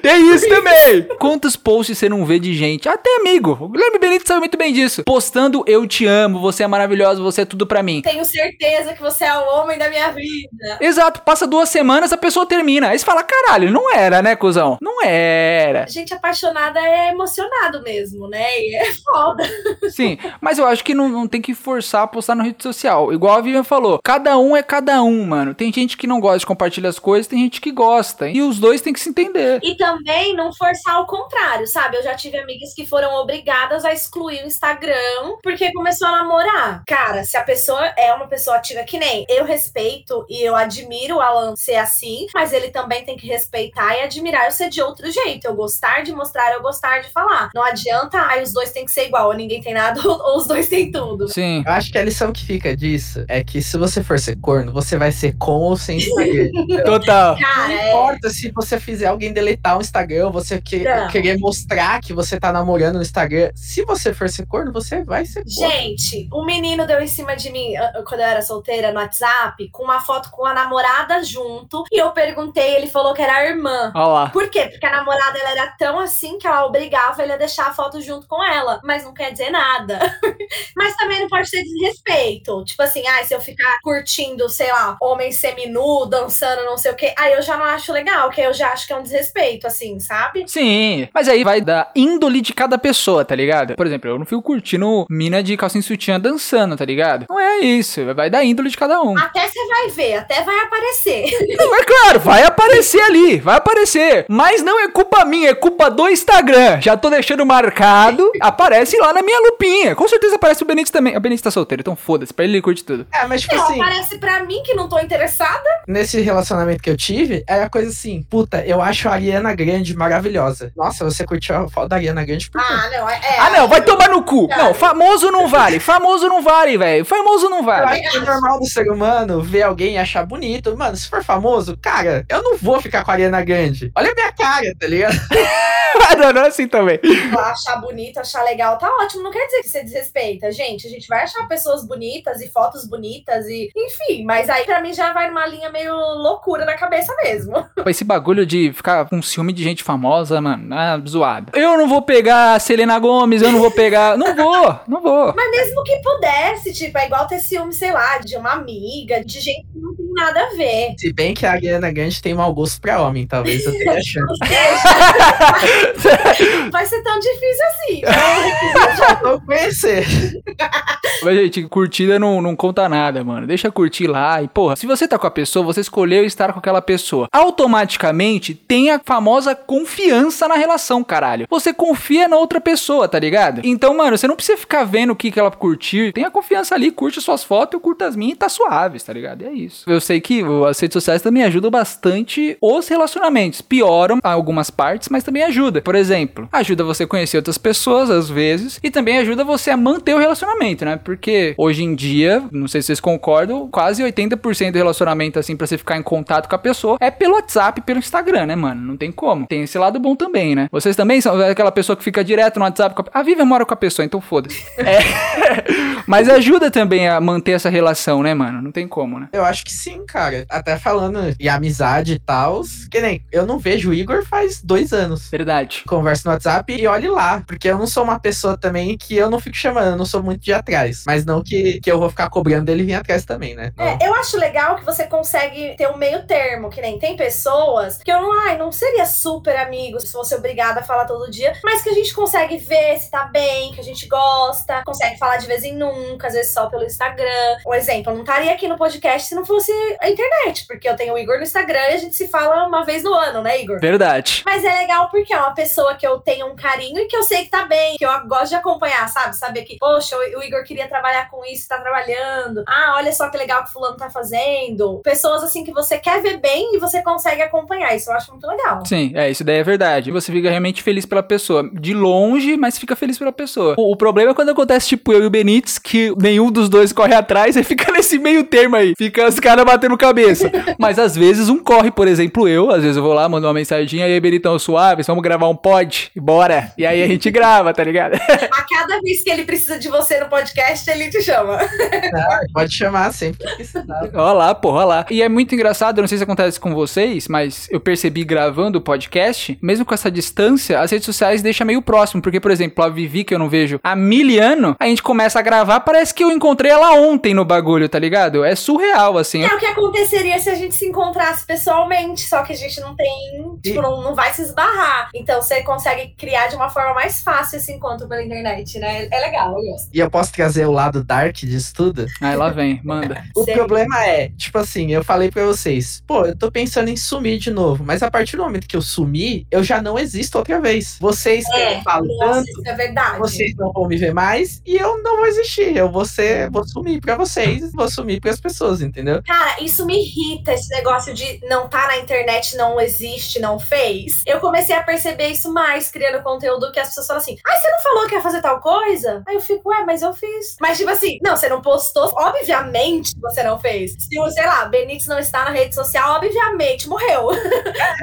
Tem isso também. Quantos posts você não vê de gente, até amigo, o Guilherme Benito sabe muito bem disso, postando eu te amo, você é maravilhosa, você é tudo pra mim. Tenho certeza que você é o homem da minha vida. Exato, passa duas semanas, a pessoa termina. Aí você fala, caralho, não era, né, cuzão? Não era. Gente apaixonada é emocionado mesmo, né? E é foda. Sim, mas eu acho que não, não tem que forçar a postar na rede social. Igual a Vivian falou, cada um é cada um, mano. Tem gente que não gosta de compartilhar as coisas, tem gente que gosta. E os dois têm que se entender. E também não forçar o contrário, sabe? Eu já tive amigas que foram obrigadas a excluir o Instagram porque começou a namorar. Cara, se a pessoa é uma pessoa ativa que nem eu respeito e eu admiro o Alan ser assim, mas ele também tem que respeitar e admirar eu ser de outro jeito. Eu gostar de mostrar, eu gostar de falar. Não adianta, aí os dois têm que ser igual, ou ninguém tem nada, [LAUGHS] ou os dois têm tudo. Sim. Eu acho que a lição que fica disso é que se você for ser corno, você vai ser com ou sem Instagram. [LAUGHS] Total. Cara, Não é. importa se você fizer alguém deletar o Instagram, você que- Não. querer mostrar que você tá namorando no Instagram. Se você for ser corno, você vai ser corno. Gente, um menino deu em cima de mim ah, ah, quando eu era solteira no WhatsApp, com uma foto com a namorada junto. E eu perguntei, ele falou que era a irmã. Olha lá. Por quê? Porque a namorada ela era tão assim que ela obrigava ele a deixar a foto junto com ela. Mas não quer dizer nada. [LAUGHS] mas também não pode ser desrespeito. Tipo assim, ah, se eu ficar curtindo, sei lá, homem seminu, dançando, não sei o quê, aí eu já não acho legal, que eu já acho que é um desrespeito, assim, sabe? Sim, mas aí vai da índole de cada pessoa, tá ligado? Por exemplo, eu não fico curtindo mina de calcinha e sutiã dançando, tá ligado? Não é isso, vai da índole de cada um. Até você vai ver, até vai aparecer. [LAUGHS] Não, é claro, vai aparecer ali, vai aparecer. Mas não é culpa minha, é culpa do Instagram. Já tô deixando marcado, aparece lá na minha lupinha. Com certeza aparece o Benítez também. O Benítez tá solteiro, então foda-se, pra ele ele curte tudo. É, mas tipo Não, assim, aparece pra mim que não tô interessada. nesse relacionamento que eu tive, era coisa assim, puta, eu acho a Ariana Grande maravilhosa. Nossa, você curtiu a foto da Ariana Grande por quê? Ah, não, é. é. Ah, não, vai tomar no cu. Não, famoso não vale, famoso não vale, velho. Famoso não Eu vale. acho que é normal do ser humano ver alguém e achar bonito. Mano, se for famoso, cara, eu não vou ficar com a Ariana Grande. Olha a minha cara, tá ligado? [LAUGHS] não, não é assim também. achar bonito, achar legal, tá ótimo. Não quer dizer que você desrespeita, gente. A gente vai achar pessoas bonitas e fotos bonitas e, enfim, mas aí pra mim já vai numa linha meio loucura na cabeça mesmo. [LAUGHS] Esse bagulho de ficar com ciúme de gente famosa, mano, é zoado. Eu não vou pegar a Selena Gomes, eu não vou pegar. [LAUGHS] Não vou, não vou. Mas mesmo que pudesse, tipo, é igual ter ciúme, sei lá, de uma amiga, de gente que não tem nada a ver. Se bem que a Ariana Grande tem mau gosto pra homem, talvez eu tenha chance. [LAUGHS] Vai ser tão difícil assim. Vou conhecer. Mas, gente, curtida não, não conta nada, mano. Deixa curtir lá. E, porra, se você tá com a pessoa, você escolheu estar com aquela pessoa. Automaticamente tem a famosa confiança na relação, caralho. Você confia na outra pessoa, tá ligado? Então, mano, você não precisa ficar vendo o que, que ela curtiu. A confiança ali, curte suas fotos, eu curto as minhas e tá suave, tá ligado? E é isso. Eu sei que as redes sociais também ajudam bastante os relacionamentos. Pioram algumas partes, mas também ajuda. Por exemplo, ajuda você a conhecer outras pessoas, às vezes, e também ajuda você a manter o relacionamento, né? Porque hoje em dia, não sei se vocês concordam, quase 80% do relacionamento, assim, pra você ficar em contato com a pessoa, é pelo WhatsApp, pelo Instagram, né, mano? Não tem como. Tem esse lado bom também, né? Vocês também são aquela pessoa que fica direto no WhatsApp com a... A Vivian mora com a pessoa, então foda-se. [LAUGHS] É. Mas ajuda também a manter essa relação, né, mano? Não tem como, né? Eu acho que sim, cara. Até falando em amizade e tal. Que nem eu não vejo o Igor faz dois anos. Verdade. Conversa no WhatsApp e olhe lá. Porque eu não sou uma pessoa também que eu não fico chamando, eu não sou muito de atrás. Mas não que, que eu vou ficar cobrando dele vir atrás também, né? É, eu acho legal que você consegue ter um meio termo, que nem tem pessoas que eu não, ai, não seria super amigo se fosse obrigada a falar todo dia, mas que a gente consegue ver se tá bem, que a gente gosta, consegue falar de vez em nunca, às vezes só pelo Instagram. Um exemplo, eu não estaria aqui no podcast se não fosse a internet, porque eu tenho o Igor no Instagram e a gente se fala uma vez no ano, né, Igor? Verdade. Mas é legal porque é uma pessoa que eu tenho um carinho e que eu sei que tá bem, que eu gosto de acompanhar, sabe? Saber que, poxa, o Igor queria trabalhar com isso, tá trabalhando. Ah, olha só que legal que fulano tá fazendo. Pessoas assim que você quer ver bem e você consegue acompanhar. Isso eu acho muito legal. Sim, é, isso daí é verdade. Você fica realmente feliz pela pessoa. De longe, mas fica feliz pela pessoa. O, o problema é quando acontece, tipo, eu e o Benítez, que nenhum dos dois corre atrás, [LAUGHS] e fica nesse meio termo aí. Fica os caras batendo cabeça. [LAUGHS] mas às vezes um corre, por exemplo, eu. Às vezes eu vou lá, mando uma mensaginha, e aí, Benitão, suave, vamos gravar um pod? Bora. E aí a gente [LAUGHS] grava, tá ligado? a cada vez que ele precisa de você no podcast, ele te chama. Ah, pode chamar sempre que precisar. Olha lá, olha lá. E é muito engraçado, eu não sei se acontece com vocês, mas eu percebi gravando o podcast, mesmo com essa distância, as redes sociais deixam meio próximo. Porque, por exemplo, a Vivi, que eu não vejo há mil anos, a gente começa a gravar, parece que eu encontrei ela ontem no bagulho, tá ligado? É surreal, assim. É o que aconteceria se a gente se encontrasse pessoalmente, só que a gente não tem, tipo, não, não vai se esbarrar. Então você consegue criar de uma forma mais fácil esse encontro pela internet, né? É legal, eu gosto. E eu posso trazer o lado dark disso tudo? Aí lá vem, manda. o Sei. problema é, tipo assim, eu falei pra vocês, pô, eu tô pensando em sumir de novo, mas a partir do momento que eu sumir, eu já não existo outra vez. Vocês é, falam isso é verdade. vocês não vão me ver mais e eu não vou existir. Eu vou ser, vou sumir pra vocês, vou sumir pras pessoas, entendeu? Cara, isso me irrita, esse negócio de não tá na internet, não existe, não fez. Eu comecei a perceber isso mais criando conteúdo que as pessoas falam assim: ai, você não falou que ia fazer tal coisa? Aí eu fico, ué, mas eu fiz. Mas tipo assim, não, você não postou, obviamente você não fez. Se o, sei lá, Benítez não está na rede social, obviamente morreu.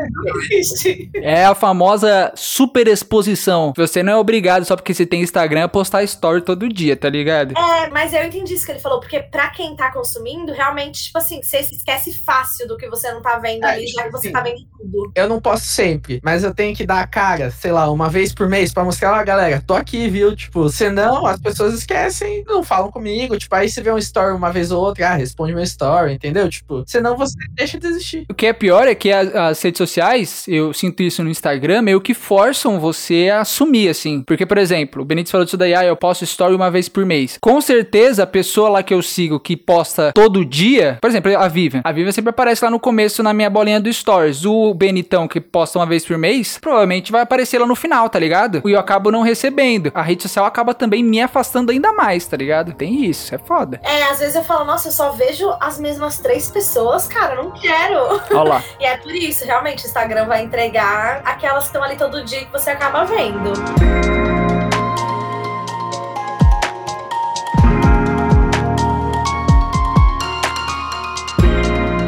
não existe. É a famosa super exposição. Você não é obrigado só porque você tem Instagram a postar story todo dia, tá ligado? É, mas eu entendi isso que ele falou, porque pra quem tá consumindo, realmente, tipo assim, você se esquece fácil do que você não tá vendo é, ali, já que você tá vendo tudo. Eu não posso sempre, mas eu tenho que dar a cara, sei lá, uma vez por mês pra mostrar, ó, galera, tô aqui, viu? Tipo, senão as pessoas esquecem, não falam comigo. Tipo, aí você vê um story uma vez ou outra, ah, responde meu story, entendeu? Tipo, senão você deixa de existir. O que é pior é que as, as redes sociais, eu sinto isso no Instagram, meio que forçam você a assumir, assim. Porque, por exemplo, o Benítez falou disso daí, ah, eu posto story uma vez por mês. Com certeza, a pessoa lá que eu sigo que posta todo dia, por exemplo, a Vivian. A Vivian sempre aparece lá no começo na minha bolinha do Stories. O Benitão, que posta uma vez por mês, provavelmente vai aparecer lá no final, tá ligado? E eu acabo não recebendo. A rede social acaba também me afastando ainda mais, tá ligado? Tem isso, é foda. É, às vezes eu falo, nossa, eu só vejo as mesmas três pessoas, cara, não quero. Olha lá. [LAUGHS] e é por isso, realmente, o Instagram vai entregar aquelas que estão ali todo dia que você acaba vendo.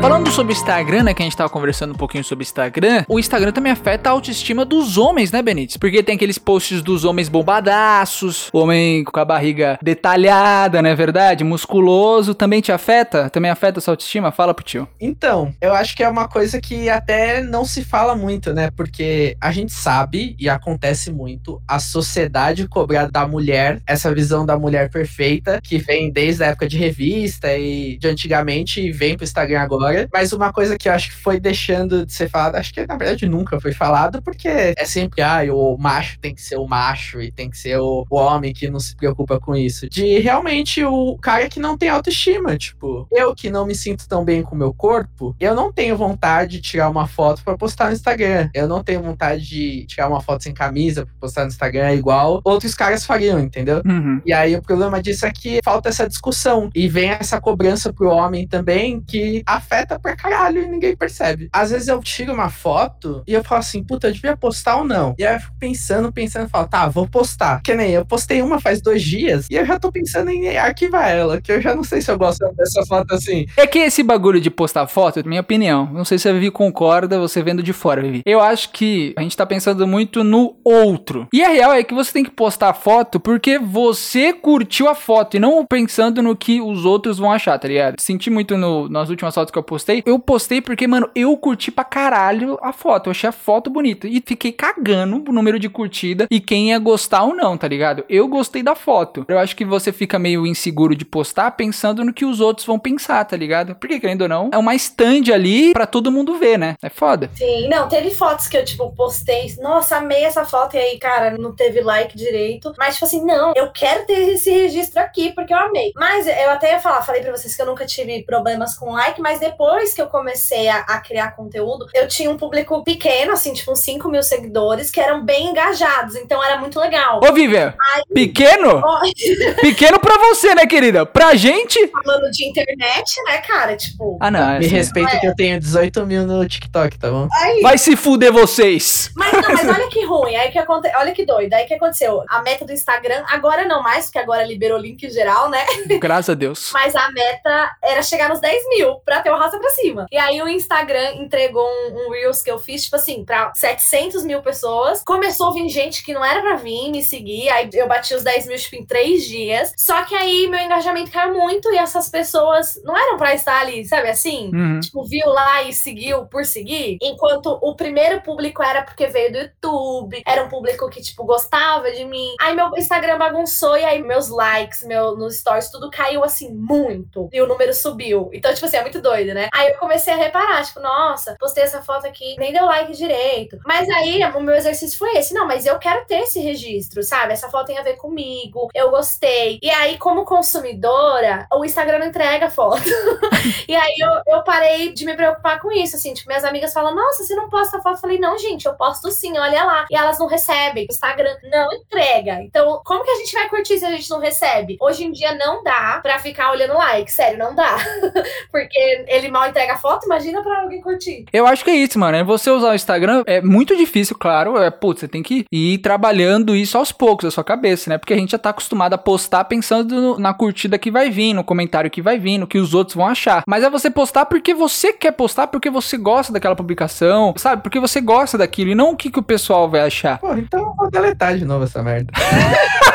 Falando sobre Instagram, né, que a gente tava conversando um pouquinho sobre Instagram, o Instagram também afeta a autoestima dos homens, né, Benítez? Porque tem aqueles posts dos homens bombadaços, homem com a barriga detalhada, não é verdade? Musculoso, também te afeta? Também afeta a sua autoestima? Fala pro tio. Então, eu acho que é uma coisa que até não se fala muito, né? Porque a gente sabe, e acontece muito, a sociedade cobrar da mulher essa visão da mulher perfeita, que vem desde a época de revista e de antigamente e vem pro Instagram agora agora. Mas uma coisa que eu acho que foi deixando de ser falado, acho que na verdade nunca foi falado, porque é sempre, ah, o macho tem que ser o macho e tem que ser o, o homem que não se preocupa com isso. De realmente o cara que não tem autoestima. Tipo, eu que não me sinto tão bem com o meu corpo, eu não tenho vontade de tirar uma foto para postar no Instagram. Eu não tenho vontade de tirar uma foto sem camisa pra postar no Instagram igual outros caras fariam, entendeu? Uhum. E aí o problema disso é que falta essa discussão. E vem essa cobrança pro homem também que afeta afeta pra caralho e ninguém percebe. Às vezes eu tiro uma foto e eu falo assim, puta, eu devia postar ou não? E aí eu fico pensando, pensando, falo, tá, vou postar. Que nem eu postei uma faz dois dias e eu já tô pensando em arquivar ela, que eu já não sei se eu gosto dessa foto assim. É que esse bagulho de postar foto, minha opinião, não sei se a Vivi concorda, você vendo de fora, Vivi. Eu acho que a gente tá pensando muito no outro. E a real é que você tem que postar foto porque você curtiu a foto e não pensando no que os outros vão achar, tá ligado? Senti muito no, nas últimas fotos que eu postei, eu postei porque, mano, eu curti pra caralho a foto. Eu achei a foto bonita. E fiquei cagando o número de curtida e quem ia gostar ou não, tá ligado? Eu gostei da foto. Eu acho que você fica meio inseguro de postar pensando no que os outros vão pensar, tá ligado? Porque, querendo ou não, é uma stand ali pra todo mundo ver, né? É foda. Sim, não, teve fotos que eu, tipo, postei. Nossa, amei essa foto. E aí, cara, não teve like direito. Mas, tipo assim, não, eu quero ter esse registro aqui porque eu amei. Mas eu até ia falar, falei pra vocês que eu nunca tive problemas com like, mas depois que eu comecei a, a criar conteúdo, eu tinha um público pequeno, assim, tipo, uns 5 mil seguidores que eram bem engajados. Então era muito legal. Ô, Vivian, Ai. pequeno? [LAUGHS] Pequeno pra você, né, querida? Pra gente. falando de internet, né, cara? Tipo. Ah, não. Me assim, respeita que eu tenho 18 mil no TikTok, tá bom? Aí, Vai se fuder vocês. Mas não, mas [LAUGHS] olha que ruim. Aí que aconte... Olha que doido. Aí que aconteceu. A meta do Instagram, agora não mais, porque agora liberou o link geral, né? Graças a Deus. Mas a meta era chegar nos 10 mil pra ter o pra cima. E aí o Instagram entregou um, um Reels que eu fiz, tipo assim, pra 700 mil pessoas. Começou a vir gente que não era pra vir me seguir. Aí eu bati os 10 mil, tipo, em 3 dias. Só que aí meu engajamento caiu muito e essas pessoas não eram pra estar ali, sabe assim? Uhum. Tipo, viu lá e seguiu por seguir. Enquanto o primeiro público era porque veio do YouTube, era um público que, tipo, gostava de mim. Aí meu Instagram bagunçou e aí meus likes, meu, nos stories, tudo caiu assim muito. E o número subiu. Então, tipo assim, é muito doido, né? Aí eu comecei a reparar, tipo, nossa, postei essa foto aqui, nem deu like direito. Mas aí o meu exercício foi esse. Não, mas eu quero ter esse registro, sabe? Essa foto tem a ver comigo, eu gostei. E aí, como consumidora, o Instagram não entrega foto. [LAUGHS] e aí eu, eu parei de me preocupar com isso, assim, tipo, minhas amigas falam, nossa, você não posta foto? Eu falei, não, gente, eu posto sim, olha lá. E elas não recebem, o Instagram não entrega. Então, como que a gente vai curtir se a gente não recebe? Hoje em dia não dá pra ficar olhando like, sério, não dá. [LAUGHS] Porque ele mal entrega foto, imagina pra alguém curtir. Eu acho que é isso, mano. É você usar o Instagram é muito difícil, claro. É, putz, você tem que ir trabalhando isso aos poucos, a sua cabeça, né? Porque a gente já tá acostumado a postar pensando no- na curtida que vai vir, no comentário que vai vir, no que os outros vão achar. Mas é você postar porque você quer postar, porque você gosta daquela publicação, sabe? Porque você gosta daquilo e não o que, que o pessoal vai achar. Pô, então eu vou deletar de novo essa merda. [LAUGHS]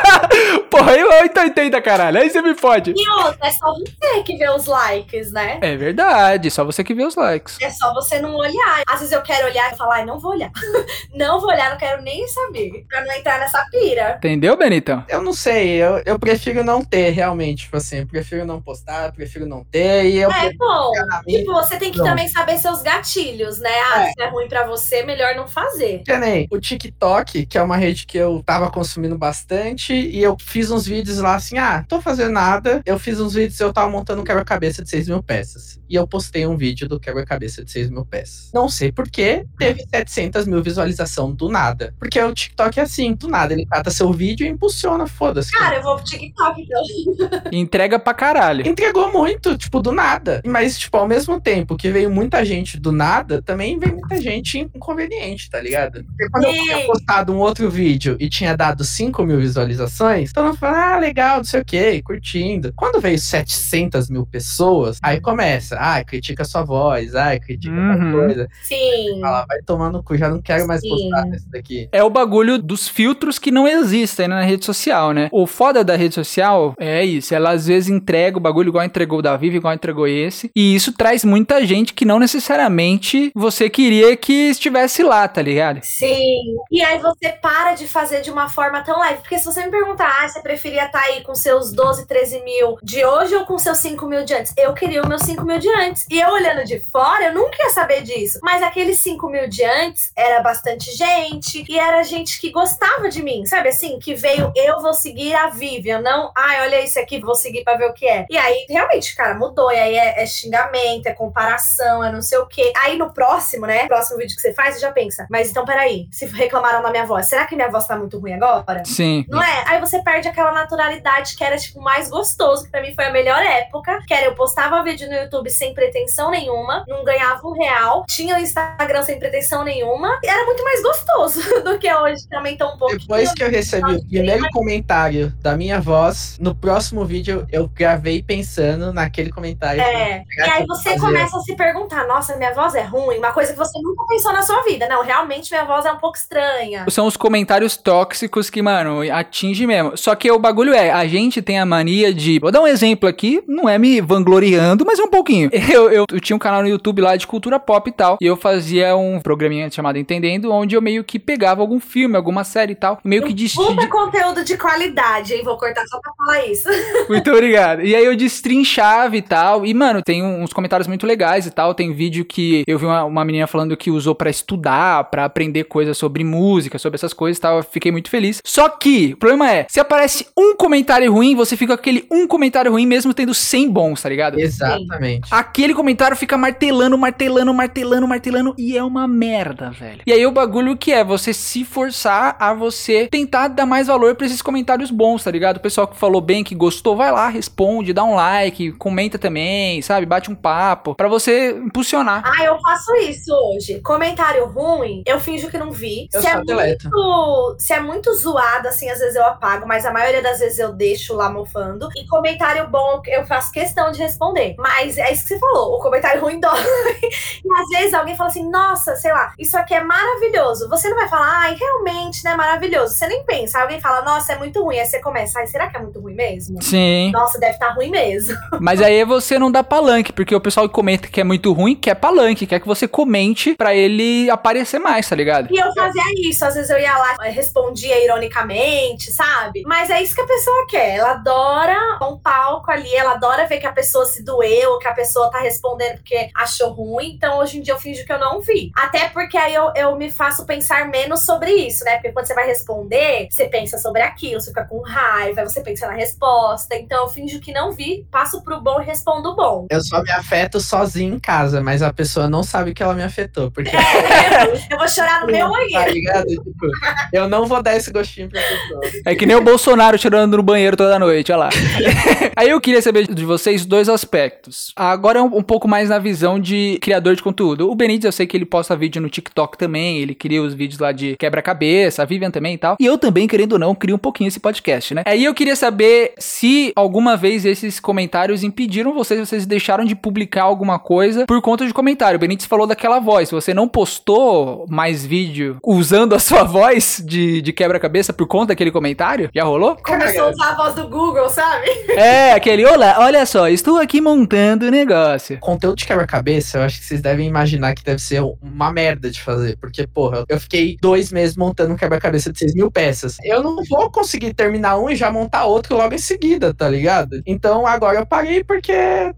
Porra, aí 880, caralho. Aí você me fode. E outra, é só você que vê os likes, né? É verdade, só você que vê os likes. É só você não olhar. Às vezes eu quero olhar e falar, ai, não vou olhar. [LAUGHS] não vou olhar, não quero nem saber. Pra não entrar nessa pira. Entendeu, Benitão? Eu não sei, eu, eu prefiro não ter, realmente. Tipo assim, eu prefiro não postar, eu prefiro não ter. E eu É bom. Tipo, você tem que Não. também saber seus gatilhos, né? Ah, É. se é ruim pra você, melhor não fazer. Que nem o TikTok, que é uma rede que eu tava consumindo bastante, e eu fiz uns vídeos lá assim, ah, tô fazendo nada. Eu fiz uns vídeos, eu tava montando um quebra-cabeça de 6 mil peças. E eu postei um vídeo do quebra-cabeça de 6 mil peças. Não sei porquê, teve 700 mil visualização do nada. Porque o TikTok é assim, do nada, ele cata seu vídeo e impulsiona, foda-se. Cara, eu vou pro TikTok, então. [LAUGHS] Entrega pra caralho. Entregou muito, tipo, do nada. Mas, tipo, ao mesmo tempo que veio muita gente do nada, também veio muita gente inconveniente, tá ligado? Porque quando eu tinha postado um outro vídeo e tinha dado 5 mil visualizações, todo mundo fala, ah, legal, não sei o quê, curtindo. Quando veio 700 mil pessoas, aí começa, ah, critica sua voz, ah, critica Uhum. coisa. Sim. Fala, vai tomar no cu, já não quero mais Sim. postar isso daqui. É o bagulho dos filtros que não existem né, na rede social, né? O foda da rede social é isso. Ela às vezes entrega o bagulho igual entregou o da Vivi, igual entregou esse. E isso traz muita gente que não necessariamente você queria que estivesse lá, tá ligado? Sim. E aí você para de fazer de uma forma tão leve. Porque se você me perguntar, ah, você preferia estar aí com seus 12, 13 mil de hoje ou com seus 5 mil de antes? Eu queria os meus 5 mil de antes. E eu olhando de fora, eu nunca ia saber disso. Mas aqueles 5 mil de antes era bastante gente. E era gente que gostava de mim, sabe assim? Que veio, eu vou seguir a Vivian, não, ai, olha isso aqui, vou seguir pra ver o que é. E aí, realmente, cara, mudou. E aí é, é xingamento, é comparação, é não sei o quê. Aí no próximo, né? Próximo vídeo que você faz, você já pensa, mas então peraí, se reclamaram da minha voz, será que minha voz tá muito ruim agora? Sim. Não é? Aí você perde aquela naturalidade que era, tipo, mais gostoso, que pra mim foi a melhor época. Que era eu postava vídeo no YouTube sem pretensão nenhuma, não ganhava um real, tinha o Instagram sem pretensão nenhuma, e era muito mais gostoso [LAUGHS] do que hoje, que aumentou um pouquinho. Depois que eu recebi o primeiro comentário da minha voz, no próximo vídeo eu gravei pensando naquele comentário. É, e aí você Fazer. começa a se perguntar, nossa, minha voz é ruim, uma coisa que você nunca pensou na sua vida. Não, realmente minha voz é um pouco estranha. São os comentários tóxicos que, mano, atinge mesmo. Só Só que o bagulho é, a gente tem a mania de. Vou dar um exemplo aqui, não é me vangloriando, mas é um pouquinho. [LAUGHS] Eu, eu, eu tinha um canal no YouTube lá de cultura pop e tal. E eu fazia um programinha chamado Entendendo, onde eu meio que pegava algum filme, alguma série e tal. Meio que distingue. Puta conteúdo de qualidade, hein? Vou cortar só pra falar isso. [LAUGHS] Muito obrigado. E aí eu destrinchava e tal. E, mano, tem uns comentários muito legais e tal. Tem vídeo que eu vi uma, uma menina falando que usou para estudar, para aprender coisas sobre música, sobre essas coisas e tal. Eu fiquei muito feliz. Só que, o problema é, se aparece um comentário ruim, você fica com aquele um comentário ruim mesmo tendo 100 bons, tá ligado? Exatamente. Aquele comentário fica martelando, martelando, martelando, martelando e é uma merda, velho. E aí o bagulho que é você se forçar a você tentar dar mais valor para esses comentários bons, tá ligado? O pessoal que falou bem, que gostou, vai lá, responde, dá um like, comenta também, sabe? Bate um papo para você impulsionar. Ah, eu faço isso hoje. Comentário ruim, eu finjo que não vi. Eu se é muito, se é muito zoado assim, às vezes eu apago, mas a maioria das vezes eu deixo lá mofando. E comentário bom, eu faço questão de responder. Mas é isso que você falou, o comentário ruim dói. [LAUGHS] e às vezes alguém fala assim, nossa, sei lá, isso aqui é maravilhoso. Você não vai falar, ai, realmente, né, maravilhoso. Você nem pensa. Alguém fala, nossa, é muito ruim. Aí você começa, ai, será que é muito ruim mesmo? Sim. Nossa, deve estar tá ruim mesmo. [LAUGHS] Mas aí você não dá palanque, porque o pessoal que comenta que é muito ruim quer palanque, quer que você comente para ele aparecer mais, tá ligado? E eu fazia isso. Às vezes eu ia lá, respondia ironicamente, sabe? Mas é isso que a pessoa quer. Ela adora um palco ali, ela adora ver que a pessoa se doeu, que a pessoa tá respondendo porque achou ruim. Então hoje em dia eu finjo que eu não vi. Até porque aí eu, eu me faço pensar menos sobre isso, né? Porque quando você vai responder, você pensa sobre aquilo, você fica com raiva, você pensa na resposta. Então eu finjo que não vi, passo pro bom e respondo o bom. Eu só me afeto sozinho em casa, mas a pessoa não sabe que ela me afetou. Porque. É, eu vou chorar no meu banheiro. Tá ligado? Tipo, eu não vou dar esse gostinho pra pessoa. É que nem o Bolsonaro tirando no banheiro toda noite, olha lá. [LAUGHS] Aí eu queria saber de vocês dois aspectos. Agora um, um pouco mais na visão de criador de conteúdo. O Benítez, eu sei que ele posta vídeo no TikTok também, ele cria os vídeos lá de quebra-cabeça, a Vivian também e tal. E eu também, querendo ou não, crio um pouquinho esse podcast, né? Aí eu queria saber se alguma vez esses comentários impediram vocês, vocês deixaram de publicar alguma coisa por conta de comentário. O Benítez falou daquela voz. Você não postou mais vídeo usando a sua [LAUGHS] voz de, de quebra-cabeça por conta daquele comentário? Já rolou? Começou a usar a voz do Google, sabe? [LAUGHS] É, aquele, olá, olha só, estou aqui montando o negócio. Conteúdo de quebra-cabeça, eu acho que vocês devem imaginar que deve ser uma merda de fazer. Porque, porra, eu fiquei dois meses montando um quebra-cabeça de 6 mil peças. Eu não vou conseguir terminar um e já montar outro logo em seguida, tá ligado? Então agora eu parei porque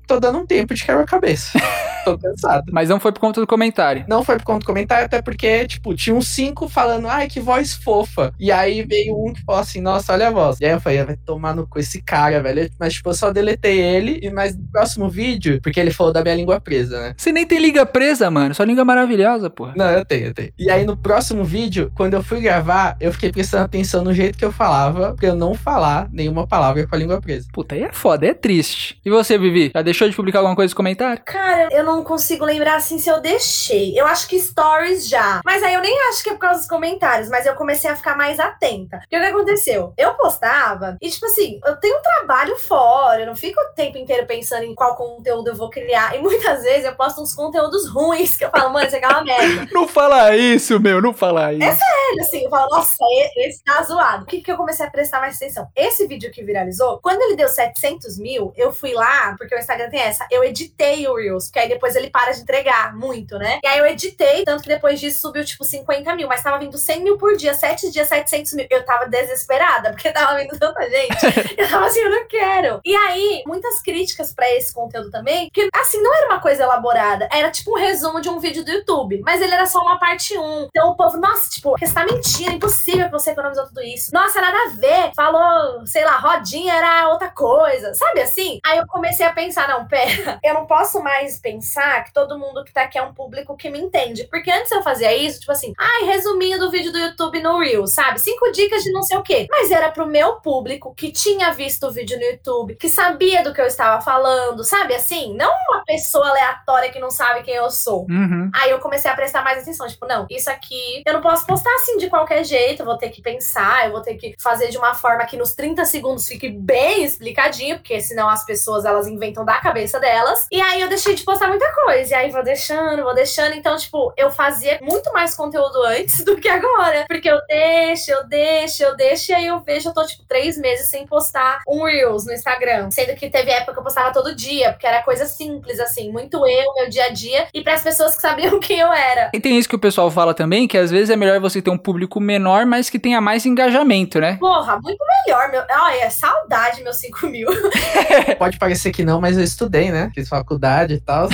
tô dando um tempo de quebra-cabeça. [LAUGHS] tô cansado. Mas não foi por conta do comentário. Não foi por conta do comentário, até porque, tipo, tinha uns cinco falando, ai, que voz fofa. E aí veio um que falou assim, nossa, olha a voz. E aí eu falei, vai tomar no cu esse cara, velho. Mas, tipo, eu só deletei ele. E mais no próximo vídeo, porque ele falou da minha língua presa, né? Você nem tem língua presa, mano. Sua língua é maravilhosa, porra. Não, eu tenho, eu tenho. E aí no próximo vídeo, quando eu fui gravar, eu fiquei prestando atenção no jeito que eu falava, pra eu não falar nenhuma palavra com a língua presa. Puta, aí é foda, é triste. E você, Vivi? Já deixou de publicar alguma coisa no comentário? Cara, eu não consigo lembrar assim se eu deixei. Eu acho que stories já. Mas aí eu nem acho que é por causa dos comentários, mas eu comecei a ficar mais atenta. Porque o que aconteceu? Eu postava e, tipo assim, eu tenho um trabalho fora, eu não fico o tempo inteiro pensando em qual conteúdo eu vou criar. E muitas vezes eu posto uns conteúdos ruins que eu falo, mano, isso aqui é uma merda. [LAUGHS] não fala isso, meu, não fala isso. É sério, assim, eu falo, nossa, esse tá zoado. O que, que eu comecei a prestar mais atenção? Esse vídeo que viralizou, quando ele deu 700 mil, eu fui lá, porque o Instagram tem essa, eu editei o Reels, porque aí depois ele para de entregar muito, né? E aí eu editei, tanto que depois disso subiu tipo 50 mil, mas tava vindo 100 mil por dia, 7 dias, 700 mil. Eu tava desesperada, porque tava vindo tanta gente. [LAUGHS] eu tava assim, eu não quero. E aí, muitas críticas para esse conteúdo também, que assim, não era uma coisa elaborada, era tipo um resumo de um vídeo do YouTube, mas ele era só uma parte 1. Então o povo, nossa, tipo, você tá mentindo, impossível que você economizou tudo isso. Nossa, nada a ver. Falou, sei lá, rodinha era outra coisa. Sabe assim? Aí eu comecei a pensar, não, pera, eu não posso mais pensar que todo mundo que tá aqui é um público que me entende. Porque antes eu fazia isso, tipo assim, ai, resuminho do vídeo do YouTube no Reel, sabe? Cinco dicas de não sei o quê. Mas era pro meu público que tinha visto o vídeo no YouTube, que sabia do que eu estava falando, sabe assim? Não uma pessoa aleatória que não sabe quem eu sou. Uhum. Aí eu comecei a prestar mais atenção, tipo, não, isso aqui eu não posso postar assim de qualquer jeito, eu vou ter que pensar, eu vou ter que fazer de uma forma que nos 30 segundos fique bem explicadinho, porque senão as pessoas elas inventam da cabeça delas. E aí eu deixei de postar muito muita coisa. E aí vou deixando, vou deixando. Então, tipo, eu fazia muito mais conteúdo antes [LAUGHS] do que agora. Porque eu deixo, eu deixo, eu deixo. E aí eu vejo, eu tô, tipo, três meses sem postar um Reels no Instagram. Sendo que teve época que eu postava todo dia, porque era coisa simples, assim, muito eu, meu dia a dia. E para as pessoas que sabiam [LAUGHS] quem eu era. E tem isso que o pessoal fala também, que às vezes é melhor você ter um público menor, mas que tenha mais engajamento, né? Porra, muito melhor, meu. Olha, saudade, meus 5 mil. [LAUGHS] Pode parecer que não, mas eu estudei, né? Fiz faculdade e tal.